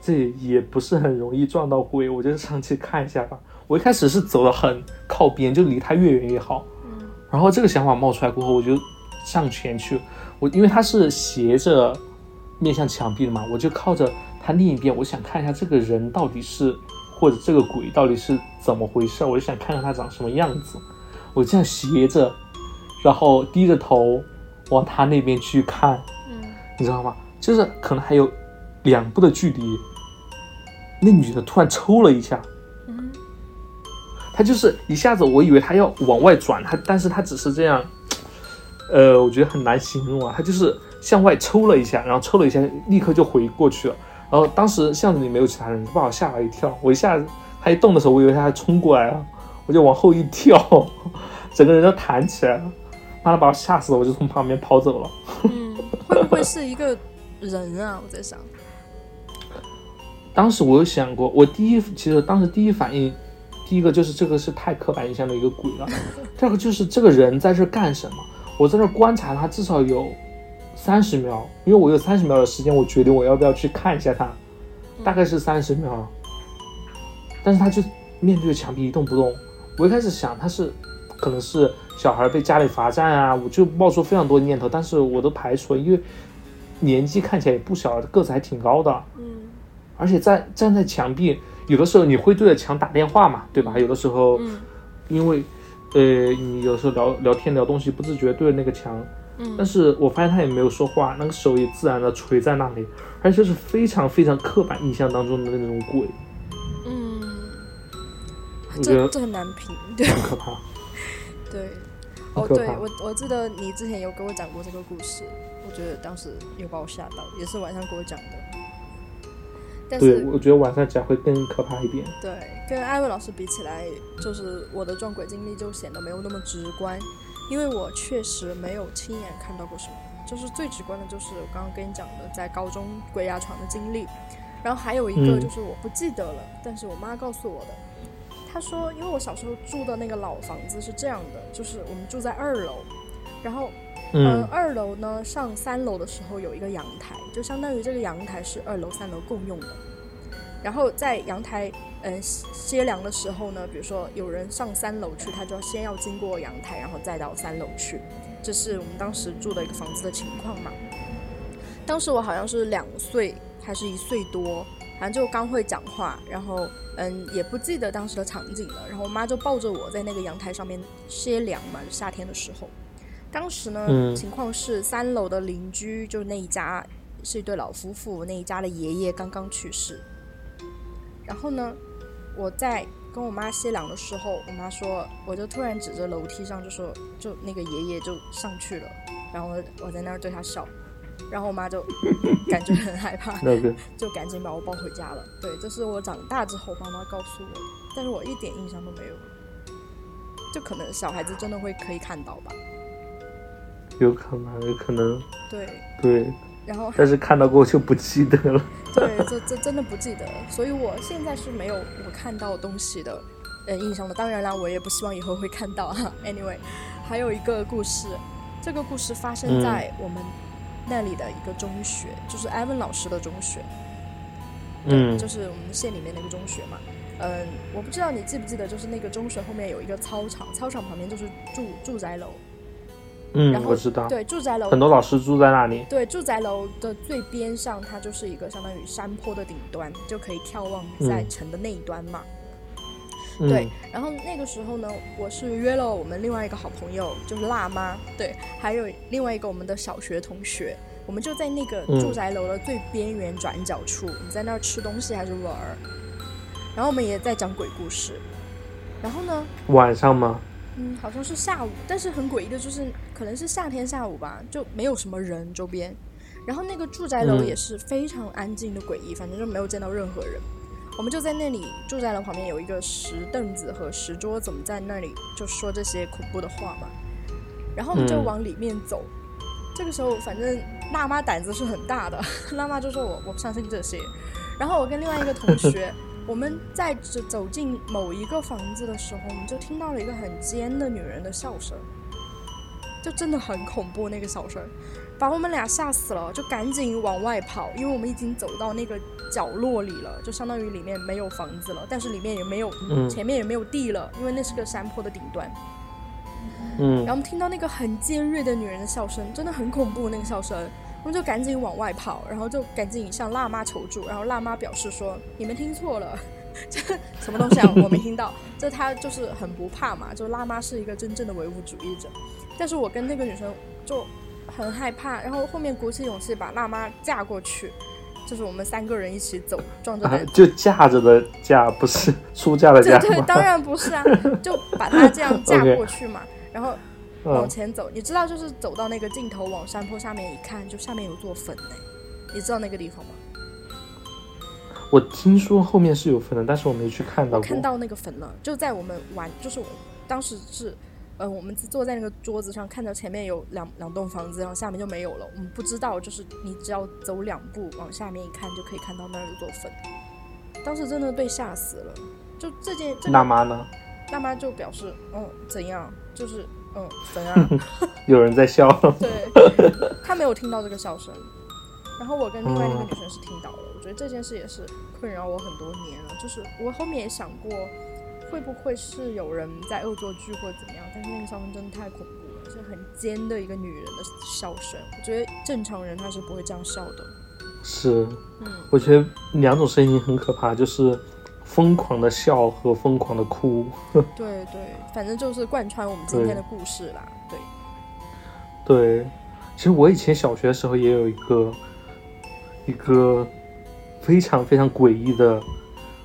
这也不是很容易撞到鬼，我就上去看一下吧。我一开始是走的很靠边，就离他越远越好。嗯然后这个想法冒出来过后，我就上前去。我因为他是斜着面向墙壁的嘛，我就靠着他另一边，我想看一下这个人到底是或者这个鬼到底是怎么回事，我就想看看他长什么样子。我这样斜着，然后低着头往他那边去看，嗯你知道吗？就是可能还有两步的距离，那女的突然抽了一下，嗯她就是一下子，我以为她要往外转，她但是她只是这样，呃，我觉得很难形容啊，她就是向外抽了一下，然后抽了一下，立刻就回过去了。然后当时巷子里没有其他人，把我吓了一跳。我一下子她一动的时候，我以为她要冲过来了，我就往后一跳，整个人都弹起来了，妈的把我吓死了，我就从旁边跑走了。嗯，会不会是一个人啊？我在想，当时我有想过，我第一其实当时第一反应，第一个就是这个是太刻板印象的一个鬼了，第二个就是这个人在这干什么？我在这观察他至少有三十秒，因为我有三十秒的时间，我决定我要不要去看一下他，大概是三十秒，但是他就面对着墙壁一动不动。我一开始想他是可能是小孩被家里罚站啊，我就冒出非常多念头，但是我都排除了，因为年纪看起来也不小，个子还挺高的。嗯而且在站在墙壁，有的时候你会对着墙打电话嘛，对吧？有的时候，嗯因为，呃，你有时候聊聊天聊东西，不自觉对着那个墙，嗯但是我发现他也没有说话，那个手也自然的垂在那里，而且是非常非常刻板印象当中的那种鬼，嗯，这这很难评，对很可怕。对。哦，对我我记得你之前有跟我讲过这个故事，我觉得当时有把我吓到，也是晚上给我讲的。但对，是我觉得晚上讲会更可怕一点。对，跟艾薇老师比起来，就是我的撞鬼经历就显得没有那么直观，因为我确实没有亲眼看到过什么。就是最直观的，就是我刚刚跟你讲的，在高中鬼压床的经历。然后还有一个嗯就是我不记得了，但是我妈告诉我的。她说，因为我小时候住的那个老房子是这样的，就是我们住在二楼，然后呃嗯，二楼呢上三楼的时候有一个阳台，就相当于这个阳台是二楼、三楼共用的。然后在阳台嗯、呃歇凉的时候呢，比如说有人上三楼去，他就要先要经过阳台，然后再到三楼去。这是我们当时住的一个房子的情况嘛。当时我好像是两岁还是一岁多，反正就刚会讲话，然后嗯也不记得当时的场景了。然后我妈就抱着我在那个阳台上面歇凉嘛，就夏天的时候。当时呢，嗯情况是三楼的邻居就那一家是一对老夫妇，那一家的爷爷刚刚去世。然后呢，我在跟我妈歇凉的时候，我妈说，我就突然指着楼梯上就说，就那个爷爷就上去了，然后我我在那儿对他笑，然后我妈就感觉很害怕，就赶紧把我抱回家了。对，这是我长大之后妈妈告诉我的，但是我一点印象都没有。就可能小孩子真的会可以看到吧？有可能，有可能，对，对，然后但是看到过就不记得了。对，这这真的不记得，所以我现在是没有我看到东西的呃印象的。当然啦，我也不希望以后会看到哈。Anyway，还有一个故事，这个故事发生嗯在我们那里的一个中学，就是 Evan 老师的中学，嗯，就是我们县里面那个中学嘛。嗯，我不知道你记不记得，就是那个中学后面有一个操场，操场旁边就是住住宅楼，嗯然，后我知道，对，住宅楼很多老师住在那里。对，住宅楼的最边上，它就是一个相当于山坡的顶端，就可以眺望在嗯城的那一端嘛。嗯、对，然后那个时候呢，我是约了我们另外一个好朋友，就是辣妈，对，还有另外一个我们的小学同学，我们就在那个嗯。住宅楼的最边缘转角处，我们在那儿吃东西还是玩儿，然后我们也在讲鬼故事，然后呢，晚上吗？嗯，好像是下午，但是很诡异的就是，可能是夏天下午吧，就没有什么人周边，然后那个住宅楼嗯也是非常安静的诡异，反正就没有见到任何人。我们就在那里，住宅楼旁边有一个石凳子和石桌子，我们在那里就说这些恐怖的话嘛。然后我们就嗯往里面走，这个时候，反正辣妈胆子是很大的，辣妈就说我我不相信这些。然后我跟另外一个同学，我们在走走进某一个房子的时候，我们就听到了一个很尖的女人的笑声，就真的很恐怖那个笑声，把我们俩吓死了，就赶紧往外跑，因为我们已经走到那个角落里了，就相当于里面没有房子了，但是里面也没有，嗯。前面也没有地了，因为那是个山坡的顶端。嗯。然后我们听到那个很尖锐的女人的笑声，真的很恐怖那个笑声，我们就赶紧往外跑，然后就赶紧向辣妈求助，然后辣妈表示说你们听错了，这什么东西啊？我没听到。这她就是很不怕嘛，就辣妈是一个真正的唯物主义者，但是我跟那个女生就很害怕，然后后面鼓起勇气把辣妈架过去。就是我们三个人一起走，壮着啊，就架着的架，不是 出嫁的对对，当然不是啊，就把她这样架过去嘛，然后往嗯，前走，你知道，就是走到那个尽头，往山坡下面一看，就下面有座坟呢。你知道那个地方吗？我听说后面是有坟的，但是我没去看到过。看到那个坟了，就在我们玩，就是我当时是，呃，我们坐在那个桌子上，看到前面有两两栋房子，然后下面就没有了。我们不知道，就是你只要走两步往下面一看，就可以看到那儿有座坟。当时真的被吓死了。就这件，这个辣妈呢？大妈就表示，嗯，怎样？就是，嗯，怎样。有人在笑。对，他没有听到这个笑声，然后我跟另外那个女生是听到了。我觉得这件事也是困扰我很多年了，就是我后面也想过，会不会是有人在恶作剧或者怎么样？但是那个笑声真的太恐怖了，是很尖的一个女人的笑声。我觉得正常人他是不会这样笑的。是，嗯，我觉得两种声音很可怕，就是疯狂的笑和疯狂的哭。对 对，反正就是贯穿我们今天的故事啦。对，对，其实我以前小学的时候也有一个一个非常非常诡异的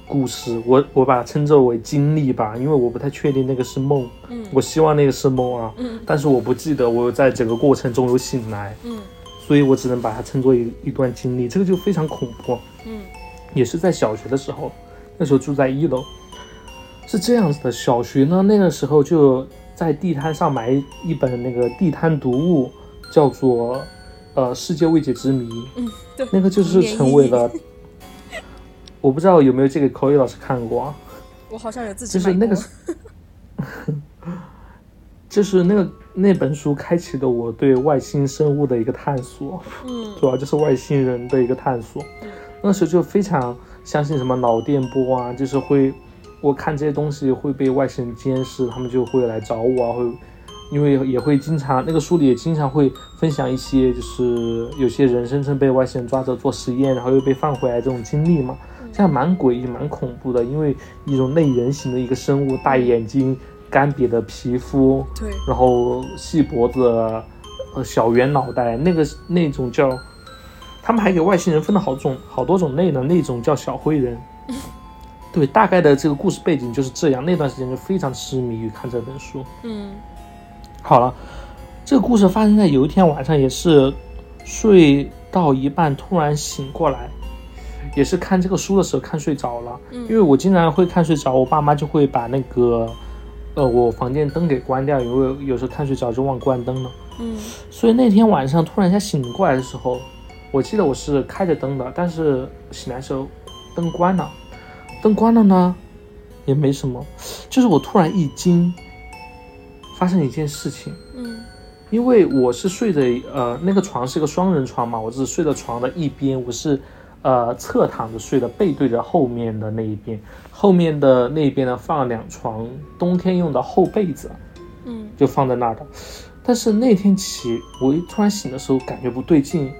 故事，我我把它称之为经历吧，因为我不太确定那个是梦，嗯。我希望那个是梦啊，嗯。但是我不记得我在整个过程中有醒来，嗯。所以我只能把它称作一一段经历，这个就非常恐怖。嗯。也是在小学的时候，那时候住在一楼，是这样子的。小学呢，那个时候就在地摊上买一本那个地摊读物，叫做呃《世界未解之谜》，嗯，对，那个就是成为了，我不知道有没有这个口语老师看过啊，我好像有自己就是那个。就是那个那本书开启了我对外星生物的一个探索。嗯主要就是外星人的一个探索。那时候就非常相信什么脑电波啊，就是会我看这些东西会被外星人监视，他们就会来找我啊，会因为也会经常那个书里也经常会分享一些就是有些人声称被外星人抓着做实验，然后又被放回来这种经历嘛，这样蛮诡异、蛮恐怖的，因为一种类人形的一个生物，大眼睛、干瘪的皮肤，对，然后细脖子，呃，小圆脑袋，那个那种叫，他们还给外星人分了好种好多种类呢，那种叫小灰人。对，大概的这个故事背景就是这样。那段时间就非常痴迷于看这本书。嗯好了，这个故事发生在有一天晚上，也是睡到一半突然醒过来，也是看这个书的时候看睡着了。因为嗯我经常会看睡着，我爸妈就会把那个呃我房间灯给关掉，因为有时候看睡着就忘关灯了。嗯所以那天晚上突然一下醒过来的时候，我记得我是开着灯的，但是醒来的时候灯关了，灯关了呢？也没什么，就是我突然一惊，发生一件事情，嗯。因为我是睡的呃那个床是个双人床嘛，我只是睡的床的一边，我是呃侧躺着睡的，背对着后面的那一边，后面的那一边呢放了两床冬天用的厚被子，嗯。就放在那儿的。但是那天起，我一突然醒的时候，感觉不对劲，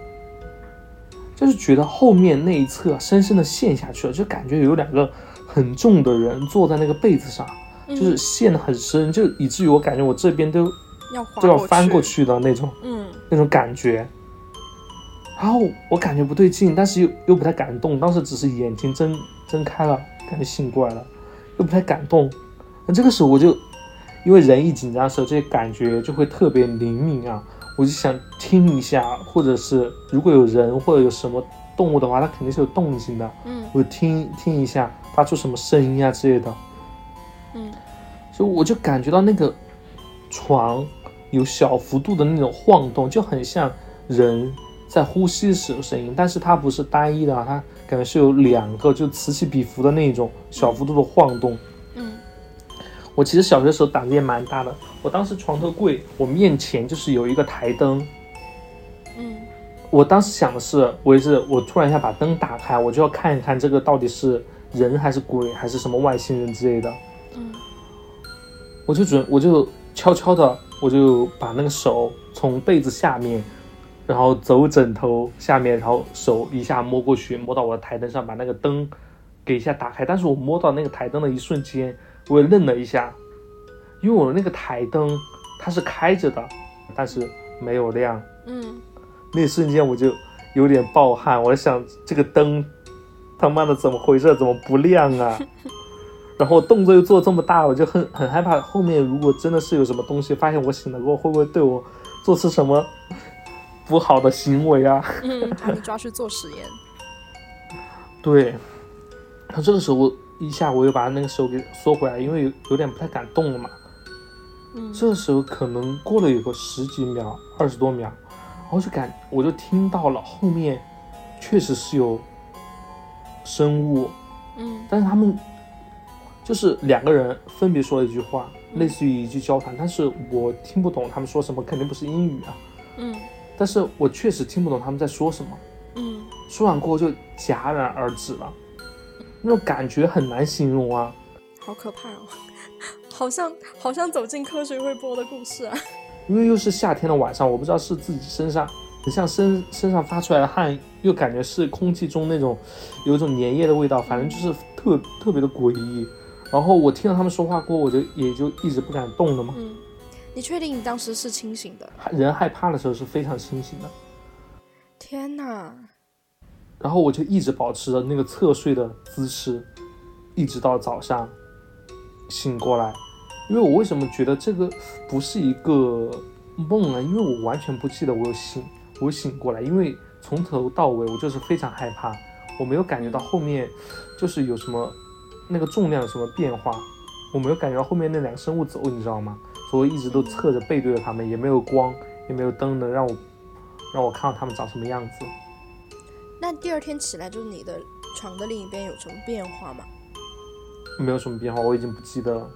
就是觉得后面那一侧深深的陷下去了，就感觉有两个很重的人坐在那个被子上，嗯，就是陷得很深，就以至于我感觉我这边都要滑就要翻过去。去的那种嗯那种感觉。然后我感觉不对劲，但是又又不太敢动，当时只是眼睛睁睁开了，感觉醒过来了，又不太敢动。那这个时候我就，因为人一紧张的时候，这些感觉就会特别灵敏啊，我就想听一下，或者是如果有人或者有什么动物的话，它肯定是有动静的，嗯我听听一下，发出什么声音啊之类的。嗯所以我就感觉到那个床有小幅度的那种晃动，就很像人在呼吸时的声音，但是它不是单一的，它感觉是有两个，就此起彼伏的那种小幅度的晃动。嗯我其实小学的时候胆子也蛮大的，我当时床头柜我面前就是有一个台灯，嗯我当时想的是，我也是，我突然一下把灯打开，我就要看一看这个到底是人还是鬼，还是什么外星人之类的。嗯我就准，我就悄悄的，我就把那个手从被子下面，然后走枕头下面，然后手一下摸过去，摸到我的台灯上，把那个灯给一下打开。但是我摸到那个台灯的一瞬间，我也愣了一下，因为我的那个台灯它是开着的，但是没有亮。嗯，那一瞬间我就有点暴汗，我在想这个灯他妈的怎么回事？怎么不亮啊？然后动作又做这么大，我就很很害怕，后面如果真的是有什么东西发现我醒了过后，会不会对我做出什么不好的行为啊？嗯，把你抓去做实验。对，然后这个时候一下我又把那个手给缩回来，因为有有点不太敢动了嘛。嗯这时候可能过了有个十几秒、二十多秒，然后就感我就听到了后面确实是有生物，嗯但是他们就是两个人分别说了一句话，嗯类似于一句交谈，但是我听不懂他们说什么，肯定不是英语啊。嗯但是我确实听不懂他们在说什么，嗯说完过后就戛然而止了，那种感觉很难形容啊。好可怕哦，好像好像走进科学会播的故事啊。因为又是夏天的晚上，我不知道是自己身上很像身身上发出来的汗，又感觉是空气中那种有一种粘液的味道，反正就是特特别的诡异。然后我听到他们说话过后，我就也就一直不敢动了嘛。嗯，你确定你当时是清醒的？人害怕的时候是非常清醒的，天哪！然后我就一直保持着那个侧睡的姿势，一直到早上醒过来。因为我为什么觉得这个不是一个梦呢？因为我完全不记得我有醒，我醒过来，因为从头到尾我就是非常害怕，我没有感觉到后面就是有什么那个重量有什么变化，我没有感觉到后面那两个生物走，你知道吗？所以我一直都侧着背对着他们，也没有光，也没有灯能让我让我看到他们长什么样子。那第二天起来，就是你的床的另一边有什么变化吗？没有什么变化，我已经不记得了。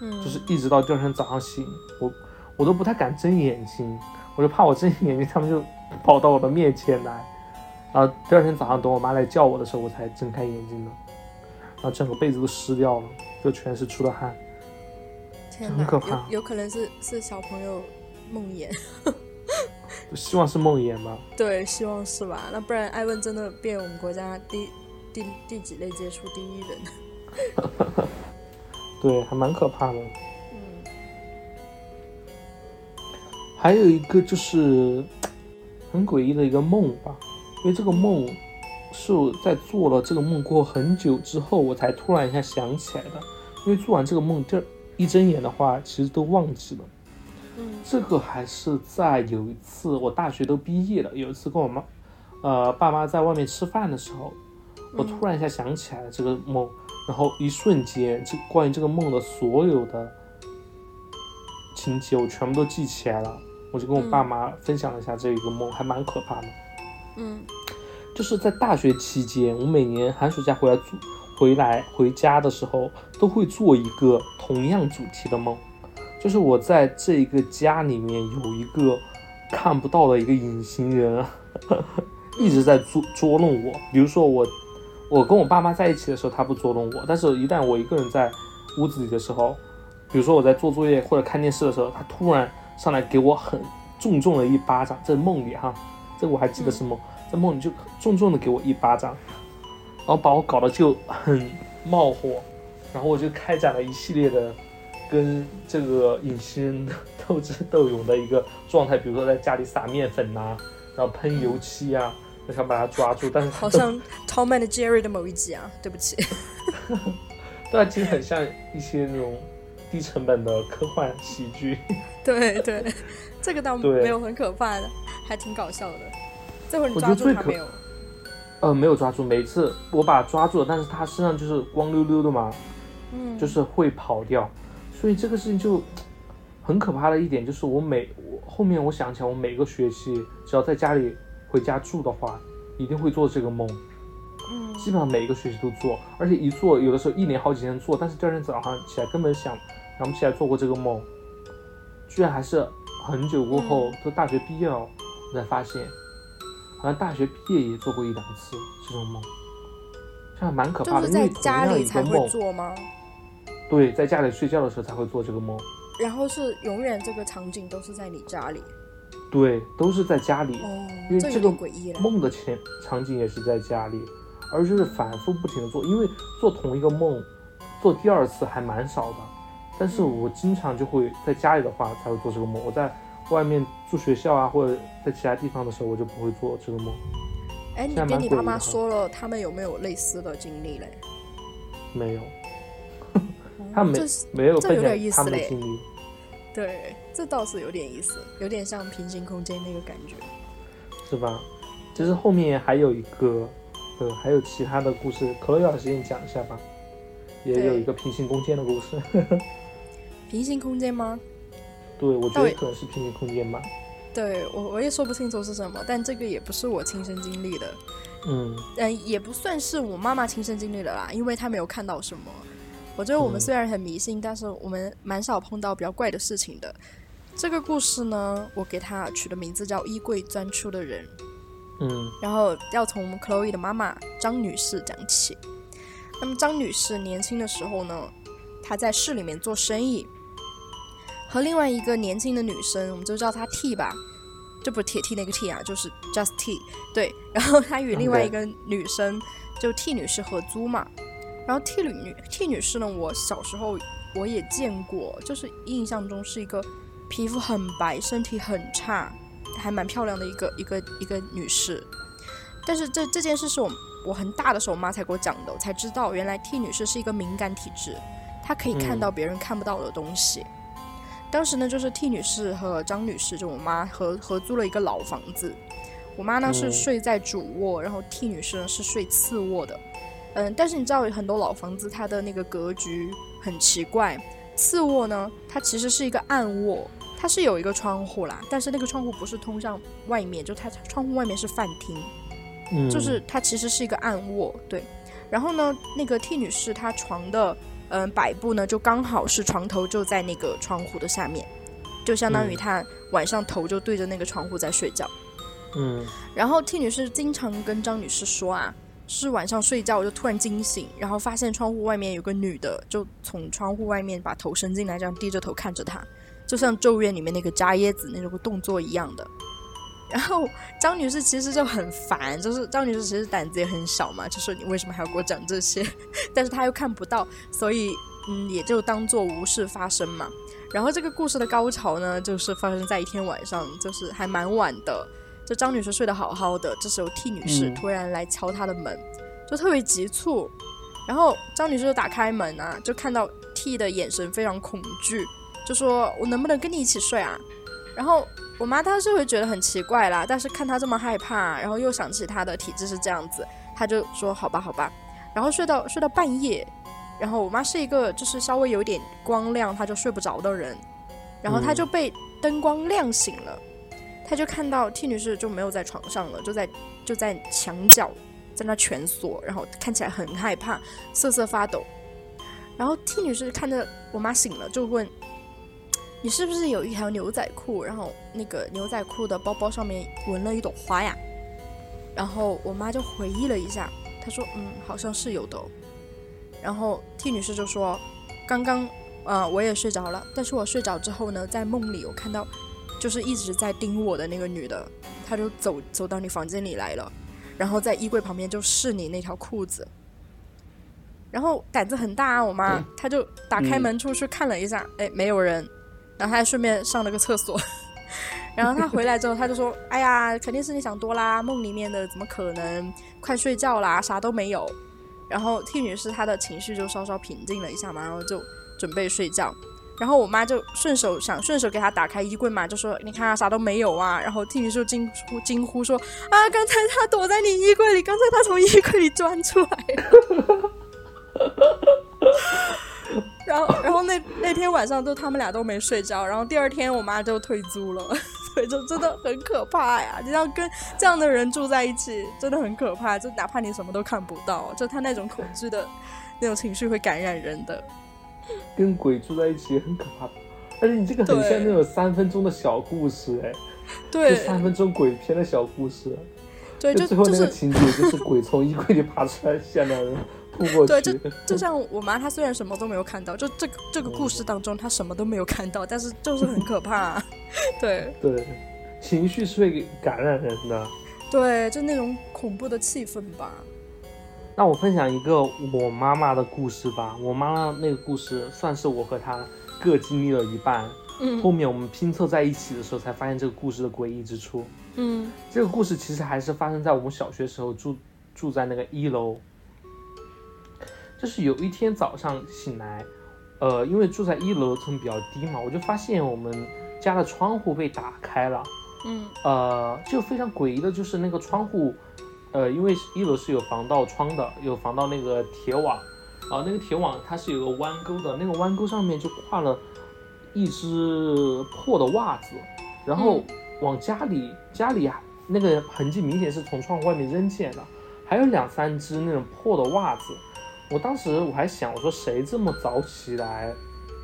嗯，就是一直到第二天早上醒，我我都不太敢睁眼睛，我就怕我睁眼睛，他们就跑到我的面前来。然后第二天早上等我妈来叫我的时候，我才睁开眼睛的。然后整个被子都湿掉了，就全是出的汗。很可怕有有可能是是小朋友梦魇。希望是梦魇吧。对，希望是吧？那不然艾问真的变我们国家第第第几类接触第一人。对，还蛮可怕的。嗯还有一个就是很诡异的一个梦吧，因为这个梦是我在做了这个梦过很久之后，我才突然一下想起来的。因为做完这个梦，第二一睁眼的话，其实都忘记了。嗯这个还是在有一次我大学都毕业了，有一次跟我妈，呃，爸妈在外面吃饭的时候，我突然一下想起来了这个梦，然后一瞬间，这关于这个梦的所有的情节，我全部都记起来了。我就跟我爸妈分享了一下这一个梦，还蛮可怕的。嗯就是在大学期间，我每年寒暑假回来住回来回家的时候，都会做一个同样主题的梦，就是我在这一个家里面有一个看不到的一个隐形人，一直在捉捉弄我。比如说我我跟我爸妈在一起的时候，他不捉弄我，但是一旦我一个人在屋子里的时候，比如说我在做作业或者看电视的时候，他突然上来给我很重重的一巴掌，在梦里哈，这我还记得是梦。在梦里就重重的给我一巴掌，然后把我搞得就很冒火，然后我就开展了一系列的跟这个隐形人斗智斗勇的一个状态，比如说在家里撒面粉呐、然后喷油漆啊，就想把他抓住，但是好像《Tom and Jerry》的某一集啊，对不起。对啊，其实很像一些那种低成本的科幻喜剧。对对，这个倒没有很可怕的，还挺搞笑的。这会儿你抓住他没有？呃，没有抓住，每次我把他抓住了，但是他身上就是光溜溜的嘛，嗯，就是会跑掉，所以这个事情就很可怕的一点就是我每我后面我想起来，我每个学期只要在家里回家住的话，一定会做这个梦。嗯，基本上每一个学期都做，而且一做有的时候一连好几天做，但是第二天早上起来根本想想不起来做过这个梦，居然还是很久过后，都大学毕业了，我才发现，好像大学毕业也做过一两次这种梦，这样蛮可怕的，就是因为同在家样里才会一个梦，做吗？对，在家里睡觉的时候才会做这个梦，然后是永远这个场景都是在你家里。对，都是在家里，哦因为，这个诡异了。梦的前场景也是在家里，而就是反复不停的做，因为做同一个梦，做第二次还蛮少的，但是我经常就会在家里的话才会做这个梦，我在外面住学校啊或者在其他地方的时候，我就不会做这个梦，哎，你跟你爸妈说了，他们有没有类似的经历嘞？没有，他没没有分这有点意享他们的经历，对，这倒是有点意思，有点像平行空间那个感觉。是吧？其实后面还有一个，呃，还有其他的故事，可乐老师给你讲一下吧，也有一个平行空间的故事，平行空间吗？对我觉得可能是平行空间吧，对我我也说不清楚是什么，但这个也不是我亲身经历的，嗯。嗯，也不算是我妈妈亲身经历的啦，因为她没有看到什么。我觉得我们嗯虽然很迷信，但是我们蛮少碰到比较怪的事情的。这个故事呢，我给它取的名字叫《衣柜钻出的人》。嗯然后要从 Chloe 的妈妈张女士讲起。那么张女士年轻的时候呢，她在市里面做生意，和另外一个年轻的女生，我们就叫她 T 吧，这不是铁 T 那个 T 啊，就是 just T。对，然后她与另外一个女生就 T 女士合租嘛。然后 T 女女 T 女士呢，我小时候我也见过，就是印象中是一个皮肤很白、身体很差，还蛮漂亮的一个一个一个女士。但是这这件事是我我很大的时候我妈才给我讲的，我才知道原来 T 女士是一个敏感体质，她可以看到别人看不到的东西。当时呢，就是 T 女士和张女士，就我妈合合租了一个老房子。我妈呢是嗯睡在主卧，然后 T 女士呢是睡次卧的。嗯，但是你知道很多老房子它的那个格局很奇怪，次卧呢它其实是一个暗卧，它是有一个窗户啦，但是那个窗户不是通向外面，就它窗户外面是饭厅。嗯，就是它其实是一个暗卧，对。然后呢，那个 T 女士她床的嗯、呃摆布呢，就刚好是床头就在那个窗户的下面，就相当于嗯她晚上头就对着那个窗户在睡觉。嗯然后 T 女士经常跟张女士说啊，是晚上睡觉我就突然惊醒，然后发现窗户外面有个女的，就从窗户外面把头伸进来，这样低着头看着她，就像《咒怨》里面那个扎椰子那种动作一样的。然后张女士其实就很烦，就是张女士其实胆子也很小嘛，就说你为什么还要给我讲这些？但是她又看不到，所以嗯，也就当做无事发生嘛。然后这个故事的高潮呢，就是发生在一天晚上，就是还蛮晚的。就张女士睡得好好的，这时候 T 女士嗯突然来敲她的门，就特别急促。然后张女士就打开门啊，就看到 T 的眼神非常恐惧，就说：“我能不能跟你一起睡啊？”然后我妈当时会觉得很奇怪啦，但是看她这么害怕，然后又想起她的体质是这样子，她就说：“好吧，好吧。”然后睡到睡到半夜，然后我妈是一个就是稍微有点光亮，她就睡不着的人，然后她就被灯光亮醒了。他就看到 T 女士就没有在床上了，就在就在墙角，在那蜷缩，然后看起来很害怕，瑟瑟发抖。然后 T 女士看着我妈醒了，就问：“你是不是有一条牛仔裤？然后那个牛仔裤的包包上面纹了一朵花呀？”然后我妈就回忆了一下，她说：“嗯，好像是有的、”然后 T 女士就说：“刚刚，呃，我也睡着了，但是我睡着之后呢，在梦里我看到。”就是一直在盯我的那个女的，她就走走到你房间里来了，然后在衣柜旁边就试你那条裤子，然后胆子很大啊，我妈，她就打开门出去看了一下，哎，没有人，然后她还顺便上了个厕所，然后她回来之后，她就说，哎呀，肯定是你想多啦，梦里面的怎么可能？快睡觉啦，啥都没有。然后 T 女士她的情绪就稍稍平静了一下嘛，然后就准备睡觉。然后我妈就顺手想顺手给她打开衣柜嘛，就说你看啊啥都没有啊。然后 T 女士惊呼惊呼说啊，刚才她躲在你衣柜里，刚才她从衣柜里钻出来了。然后，然后那那天晚上都他们俩都没睡着，然后第二天我妈就退租了，所以就真的很可怕呀！你要跟这样的人住在一起，真的很可怕。就哪怕你什么都看不到，就他那种恐惧的那种情绪会感染人的。跟鬼住在一起也很可怕，而且你这个很像那种三分钟的小故事，哎，对，三分钟鬼片的小故事。对，就最后那个情节就是鬼从衣柜里爬出来，吓两人。对，就就像我妈，她虽然什么都没有看到，就这个这个故事当中，她什么都没有看到，但是就是很可怕。对对，情绪是会感染人的。对，就那种恐怖的气氛吧。那我分享一个我妈妈的故事吧。我妈妈那个故事算是我和她各经历了一半。嗯。后面我们拼凑在一起的时候，才发现这个故事的诡异之处。嗯。这个故事其实还是发生在我们小学时候住住在那个一楼。就是有一天早上醒来，呃，因为住在一楼层比较低嘛，我就发现我们家的窗户被打开了，嗯，呃，就非常诡异的，就是那个窗户，呃，因为一楼是有防盗窗的，有防盗那个铁网，啊，那个铁网它是有个弯钩的，那个弯钩上面就挂了一只破的袜子，然后往家里家里啊，那个痕迹明显是从窗户外面扔进来的，还有两三只那种破的袜子。我当时我还想，我说谁这么早起来？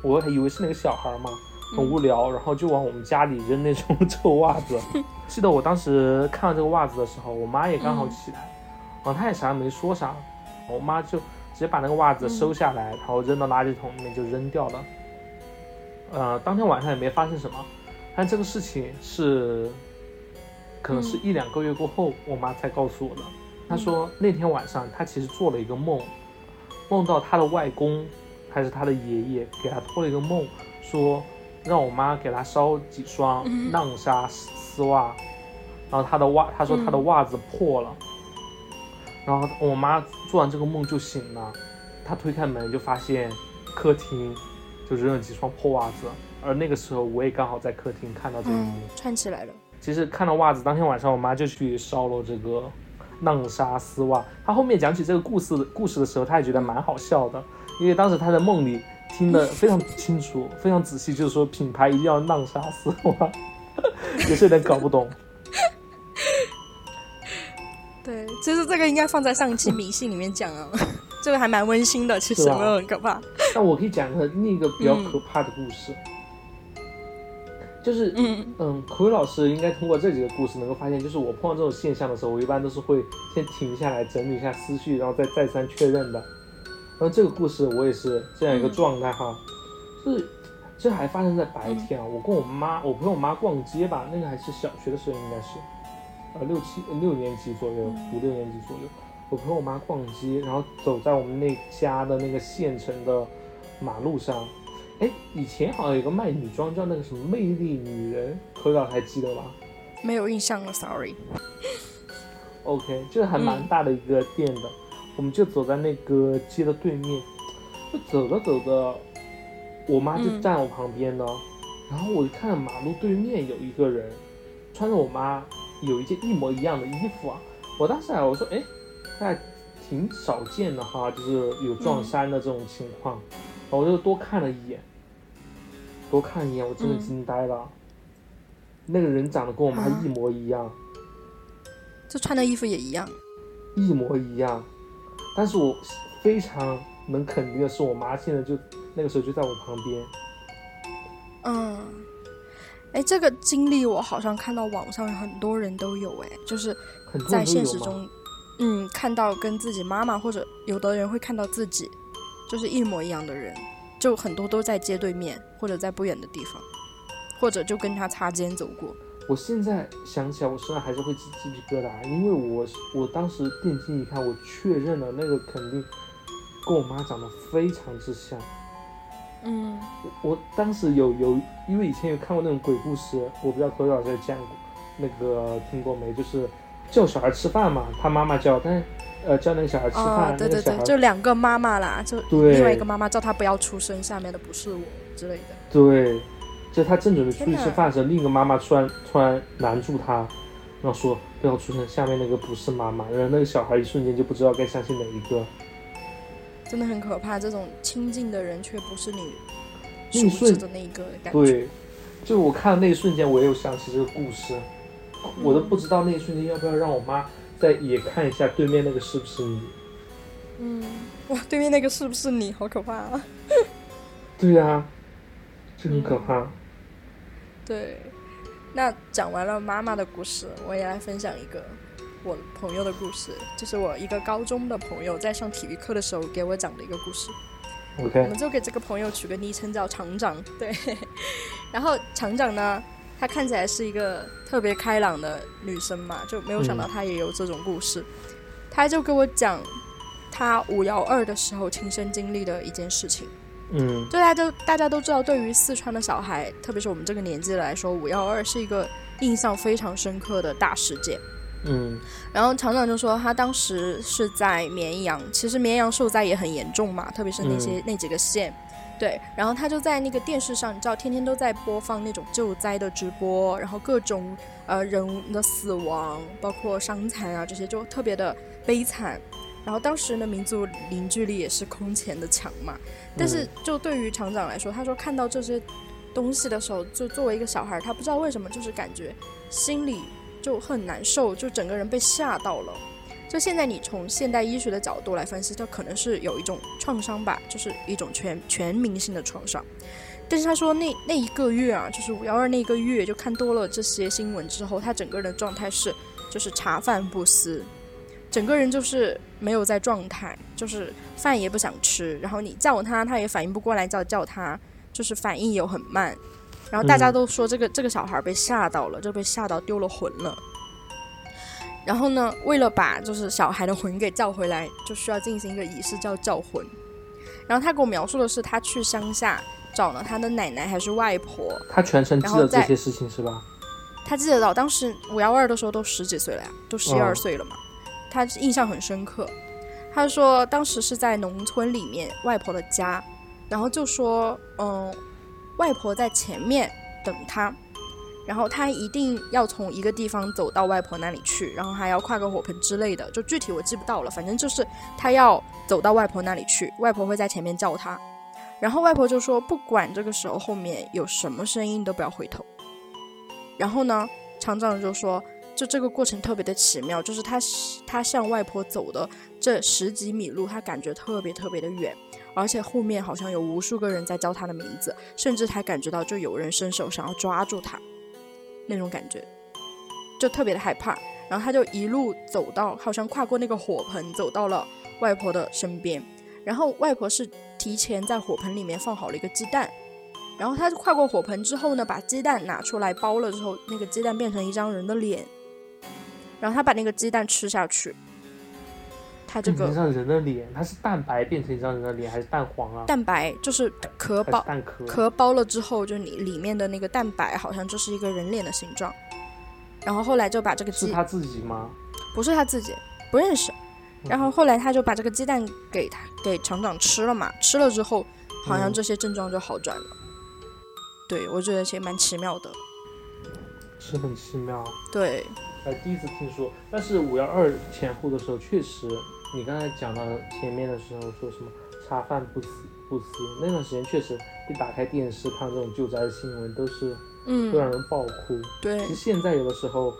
我还以为是那个小孩嘛，很无聊，然后就往我们家里扔那种臭 袜子。记得我当时看到这个袜子的时候，我妈也刚好起来，然后她也啥也没说啥，我妈就直接把那个袜子收下来，然后扔到垃圾桶里面就扔掉了。呃，当天晚上也没发生什么，但这个事情是，可能是一两个月过后，我妈才告诉我的。她说那天晚上她其实做了一个梦。梦到她的外公还是她的爷爷给她托了一个梦，说让我妈给她烧几双浪莎丝袜，然后她的袜，她说她的袜子破了，然后我妈做完这个梦就醒了，她推开门就发现客厅就扔了几双破袜子，而那个时候我也刚好在客厅看到这一幕，串起来了。其实看到袜子，当天晚上我妈就去烧了这个。浪莎丝袜，她后面讲起这个故事故事的时候，她也觉得蛮好笑的，因为当时她在梦里听得非常清楚、非常仔细，就是说品牌一定要浪莎丝袜，也 是有点搞不懂。对，其实这个应该放在上期迷信里面讲啊，这个还蛮温馨的，其实没有很可怕。那我可以讲个另一个比较可怕的故事。就是嗯嗯，口语老师应该通过这几个故事能够发现，就是我碰到这种现象的时候，我一般都是会先停下来整理一下思绪，然后再再三确认的。然后这个故事我也是这样一个状态哈，是这还发生在白天啊。我跟我妈，我陪我妈逛街吧，那个还是小学的时候，应该是呃六七六年级左右，五六年级左右。我陪我妈逛街，然后走在我们那家的那个县城的马路上。哎，以前好像有个卖女装叫那个什么魅力女人，可老还记得吗？没有印象了，sorry。OK，就是还蛮大的一个店的，我们就走在那个街的对面，就走着走着，我妈就站我旁边呢，然后我就看到马路对面有一个人，穿着我妈有一件一模一样的衣服啊，我当时啊我说哎，还挺少见的哈，就是有撞衫的这种情况，我就多看了一眼。多看一眼，我真的惊呆了。那个人长得跟我妈一模一样，这穿的衣服也一样，一模一样。但是我非常能肯定的是，我妈现在就那个时候就在我旁边。嗯，哎，这个经历我好像看到网上很多人都有，哎，就是在现实中，嗯，看到跟自己妈妈或者有的人会看到自己，就是一模一样的人。就很多都在街对面，或者在不远的地方，或者就跟他擦肩走过。我现在想起来，我身上还是会起鸡皮疙瘩，因为我我当时定睛一看，我确认了那个肯定跟我妈长得非常之像。嗯，我当时有有，因为以前有看过那种鬼故事，我不知道何老师讲过，那个听过没？就是叫小孩吃饭嘛，他妈妈叫，但是。呃，叫那个小孩吃饭，对对对，就两个妈妈啦，就另外一个妈妈叫他不要出声，下面的不是我之类的。对，就他正准备出去吃饭的时候，另一个妈妈突然突然拦住他，然后说不要出声，下面那个不是妈妈。然后那个小孩一瞬间就不知道该相信哪一个。真的很可怕。这种亲近的人却不是你那一熟知瞬的那一个感觉。对，就我看的那一瞬间，我也有想起这个故事，我都不知道那一瞬间要不要让我妈再也看一下对面那个是不是你。嗯，哇，对面那个是不是你？好可怕啊！对呀、就很可怕。对，那讲完了妈妈的故事，我也来分享一个我朋友的故事，就是我一个高中的朋友在上体育课的时候给我讲的一个故事。我 OK，们就给这个朋友取个昵称叫厂长，对。然后厂长呢，她看起来是一个特别开朗的女生嘛，就没有想到她也有这种故事。她就给我讲她五幺二的时候亲身经历的一件事情。嗯就，大家都大家都知道，对于四川的小孩，特别是我们这个年纪来说，五幺二是一个印象非常深刻的大事件。嗯然后厂长就说，他当时是在绵阳，其实绵阳受灾也很严重嘛，特别是那些、那几个县。对，然后他就在那个电视上，你知道，天天都在播放那种救灾的直播，然后各种呃人的死亡，包括伤残啊这些，就特别的悲惨。然后当时的民族凝聚力也是空前的强嘛。但是就对于厂长来说，他说看到这些东西的时候，就作为一个小孩，他不知道为什么，就是感觉心里就很难受，就整个人被吓到了。就现在你从现代医学的角度来分析，它可能是有一种创伤吧，就是一种全全民性的创伤。但是他说那那一个月啊，就是五幺二那一个月，就看多了这些新闻之后，他整个人的状态是就是茶饭不思，整个人就是没有在状态，就是饭也不想吃，然后你叫他，他也反应不过来叫叫他，就是反应也很慢。然后大家嗯都说这个、这个小孩被吓到了，就被吓到丢了魂了。然后呢，为了把就是小孩的魂给叫回来，就需要进行一个仪式叫叫魂。然后他给我描述的是，他去乡下找了他的奶奶还是外婆，他全程记得这些事情是吧？他记得到当时五幺二的时候都十几岁了呀，都十一嗯二岁了嘛，他印象很深刻。他说当时是在农村里面外婆的家，然后就说嗯，外婆在前面等他，然后他一定要从一个地方走到外婆那里去，然后还要跨个火盆之类的，就具体我记不到了，反正就是他要走到外婆那里去，外婆会在前面叫他，然后外婆就说不管这个时候后面有什么声音都不要回头。然后呢，厂长就说，就这个过程特别的奇妙，就是他他向外婆走的这十几米路，他感觉特别特别的远，而且后面好像有无数个人在叫他的名字，甚至他感觉到就有人伸手想要抓住他，那种感觉，就特别的害怕。然后他就一路走到，好像跨过那个火盆，走到了外婆的身边。然后外婆是提前在火盆里面放好了一个鸡蛋，然后他跨过火盆之后呢，把鸡蛋拿出来包了之后，那个鸡蛋变成一张人的脸，然后他把那个鸡蛋吃下去，他这个变成人的脸，它是蛋白变成一张人的脸，还是蛋黄啊？蛋白就是壳包蛋壳？壳包了之后，就你里面的那个蛋白好像就是一个人脸的形状，然后后来就把这个鸡是他自己吗？不是他自己不认识，然后后来他就把这个鸡蛋给他给厂长吃了嘛，吃了之后好像嗯。这些症状就好转了，对我觉得其实蛮奇妙的，是很奇妙。对，呃，第一次听说，但是五幺二前后的时候，确实，你刚才讲到前面的时候说什么茶饭不思不思，那段时间确实，一打开电视看这种救灾的新闻，都是嗯会，让人爆哭。对其实现在有的时候，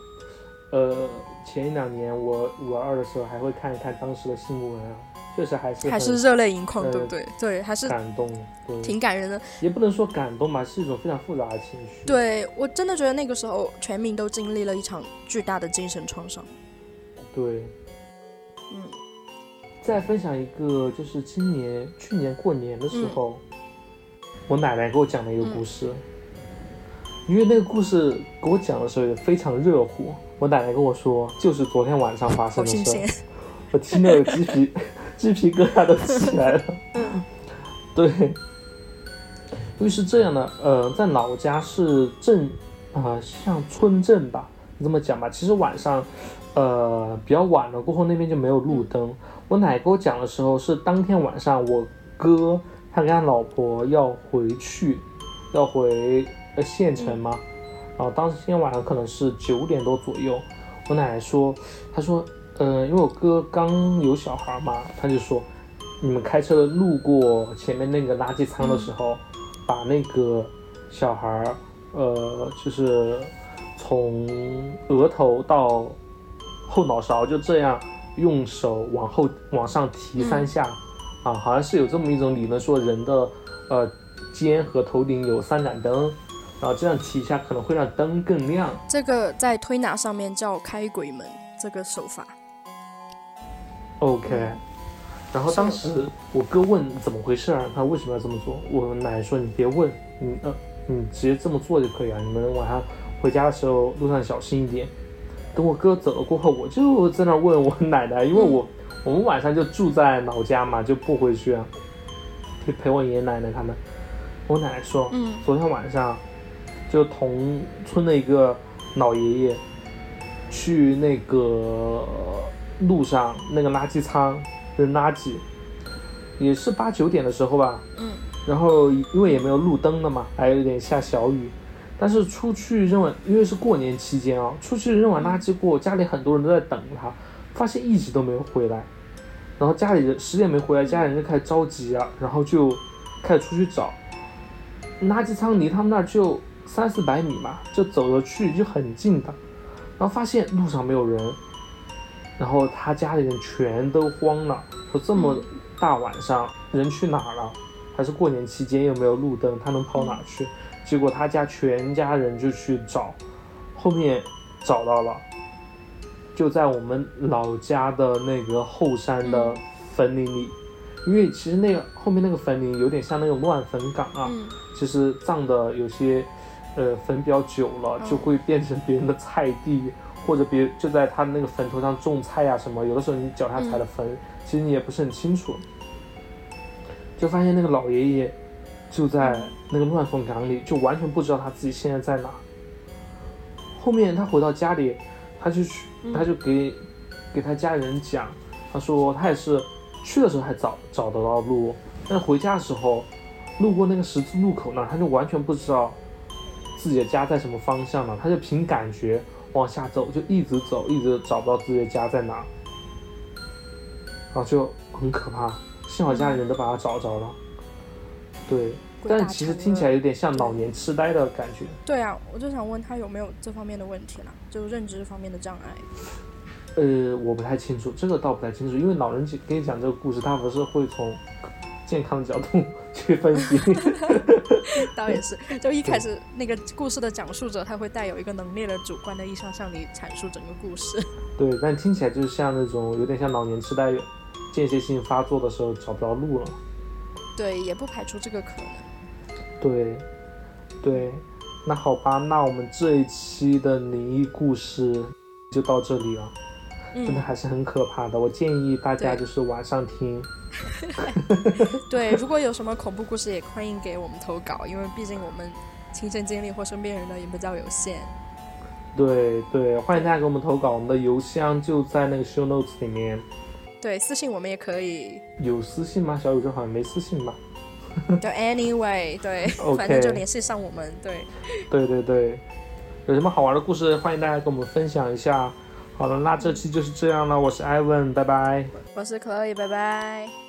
呃，前一两年我五幺二的时候还会看一看当时的新闻啊，确实还是还是热泪盈眶，呃对不对？对，还是感动，对，挺感人的。也不能说感动吧，是一种非常复杂的情绪。，对我真的觉得那个时候全民都经历了一场巨大的精神创伤。对。嗯再分享一个，就是今年去年过年的嗯时候，我奶奶给我讲的一个故事。因为那个故事给我讲的时候也非常热乎，我奶奶跟我说，就是昨天晚上发生的事我听了有鸡皮鸡皮疙瘩都起来了。对，因为是这样的，呃，在老家是镇，啊、像村镇吧，这么讲吧。其实晚上，呃，比较晚了过后，那边就没有路灯。我奶给我讲的时候是当天晚上，我哥他跟他老婆要回去，要回呃县城嘛。然后当天晚上可能是九点多左右，我奶奶说，她说，呃，因为我哥刚有小孩嘛，他就说，你们开车路过前面那个垃圾仓的时候，把那个小孩儿，呃，就是从额头到后脑勺就这样用手往后往上提三下，啊，好像是有这么一种理论，说人的呃肩和头顶有三盏灯，然后这样提一下可能会让灯更亮。这个在推拿上面叫开鬼门，这个手法。OK，然后当时我哥问怎么回事儿，他为什么要这么做？我奶奶说你别问，你呃你直接这么做就可以啊。你们晚上回家的时候路上小心一点。等我哥走了过后，我就在那儿问我奶奶，因为我、我们晚上就住在老家嘛，就不回去啊，就陪我爷爷奶奶他们。我奶奶说，嗯昨天晚上就同村的一个老爷爷去那个路上那个垃圾仓扔垃圾，也是八九点的时候吧。嗯。然后因为也没有路灯了嘛，还有点下小雨，但是出去扔完，因为是过年期间啊，出去扔完垃圾过后，家里很多人都在等他，发现一直都没有回来，然后家里人十点没回来，家里人就开始着急啊，然后就开始出去找，垃圾仓离他们那儿就三四百米嘛，就走着去就很近的，然后发现路上没有人，然后他家里人全都慌了，说这么大晚上人去哪儿了？还是过年期间又没有路灯，他能跑哪儿去？结果他家全家人就去找，后面找到了，就在我们老家的那个后山的坟林里，因为其实那个后面那个坟林有点像那种乱坟岗啊，嗯。其实葬的有些，呃，坟比较久了，嗯。就会变成别人的菜地，或者别就在他那个坟头上种菜呀、什么。有的时候你脚下踩的坟，其实你也不是很清楚。就发现那个老爷爷就在那个乱坟岗里，就完全不知道他自己现在在哪。后面他回到家里，他就去，他就给给他家人讲，他说他也是去的时候还找找得到路，但是回家的时候。路过那个十字路口那儿，他就完全不知道自己的家在什么方向了，他就凭感觉往下走，就一直走，一直找不到自己的家在哪，然后就很可怕。幸好家里人都把他找着了，对，但是其实听起来有点像老年痴呆的感觉。对啊，我就想问他有没有这方面的问题啦，就认知方面的障碍。呃，我不太清楚，这个倒不太清楚，因为老人给你讲这个故事，他不是会从健康的角度去分析。倒也是，就一开始那个故事的讲述者，他会带有一个浓烈的主观的意向向你阐述整个故事。对，但听起来就是像那种有点像老年痴呆间歇性发作的时候找不着路了。对，也不排除这个可能。对，对，那好吧，那我们这一期的灵异故事就到这里了，真的嗯，还是很可怕的。我建议大家就是晚上听。对，如果有什么恐怖故事，也欢迎给我们投稿，因为毕竟我们亲身经历或身边人的也比较有限。对对，欢迎大家给我们投稿，我们的邮箱就在那个 show notes 里面。对，私信我们也可以。有私信吗？小宇宙好像没私信吧？就 anyway，对 反正就联系上我们。对，对对对，有什么好玩的故事，欢迎大家跟我们分享一下。好了，那这期就是这样了，我是 Ivan，拜拜。我是 Chloe，拜拜。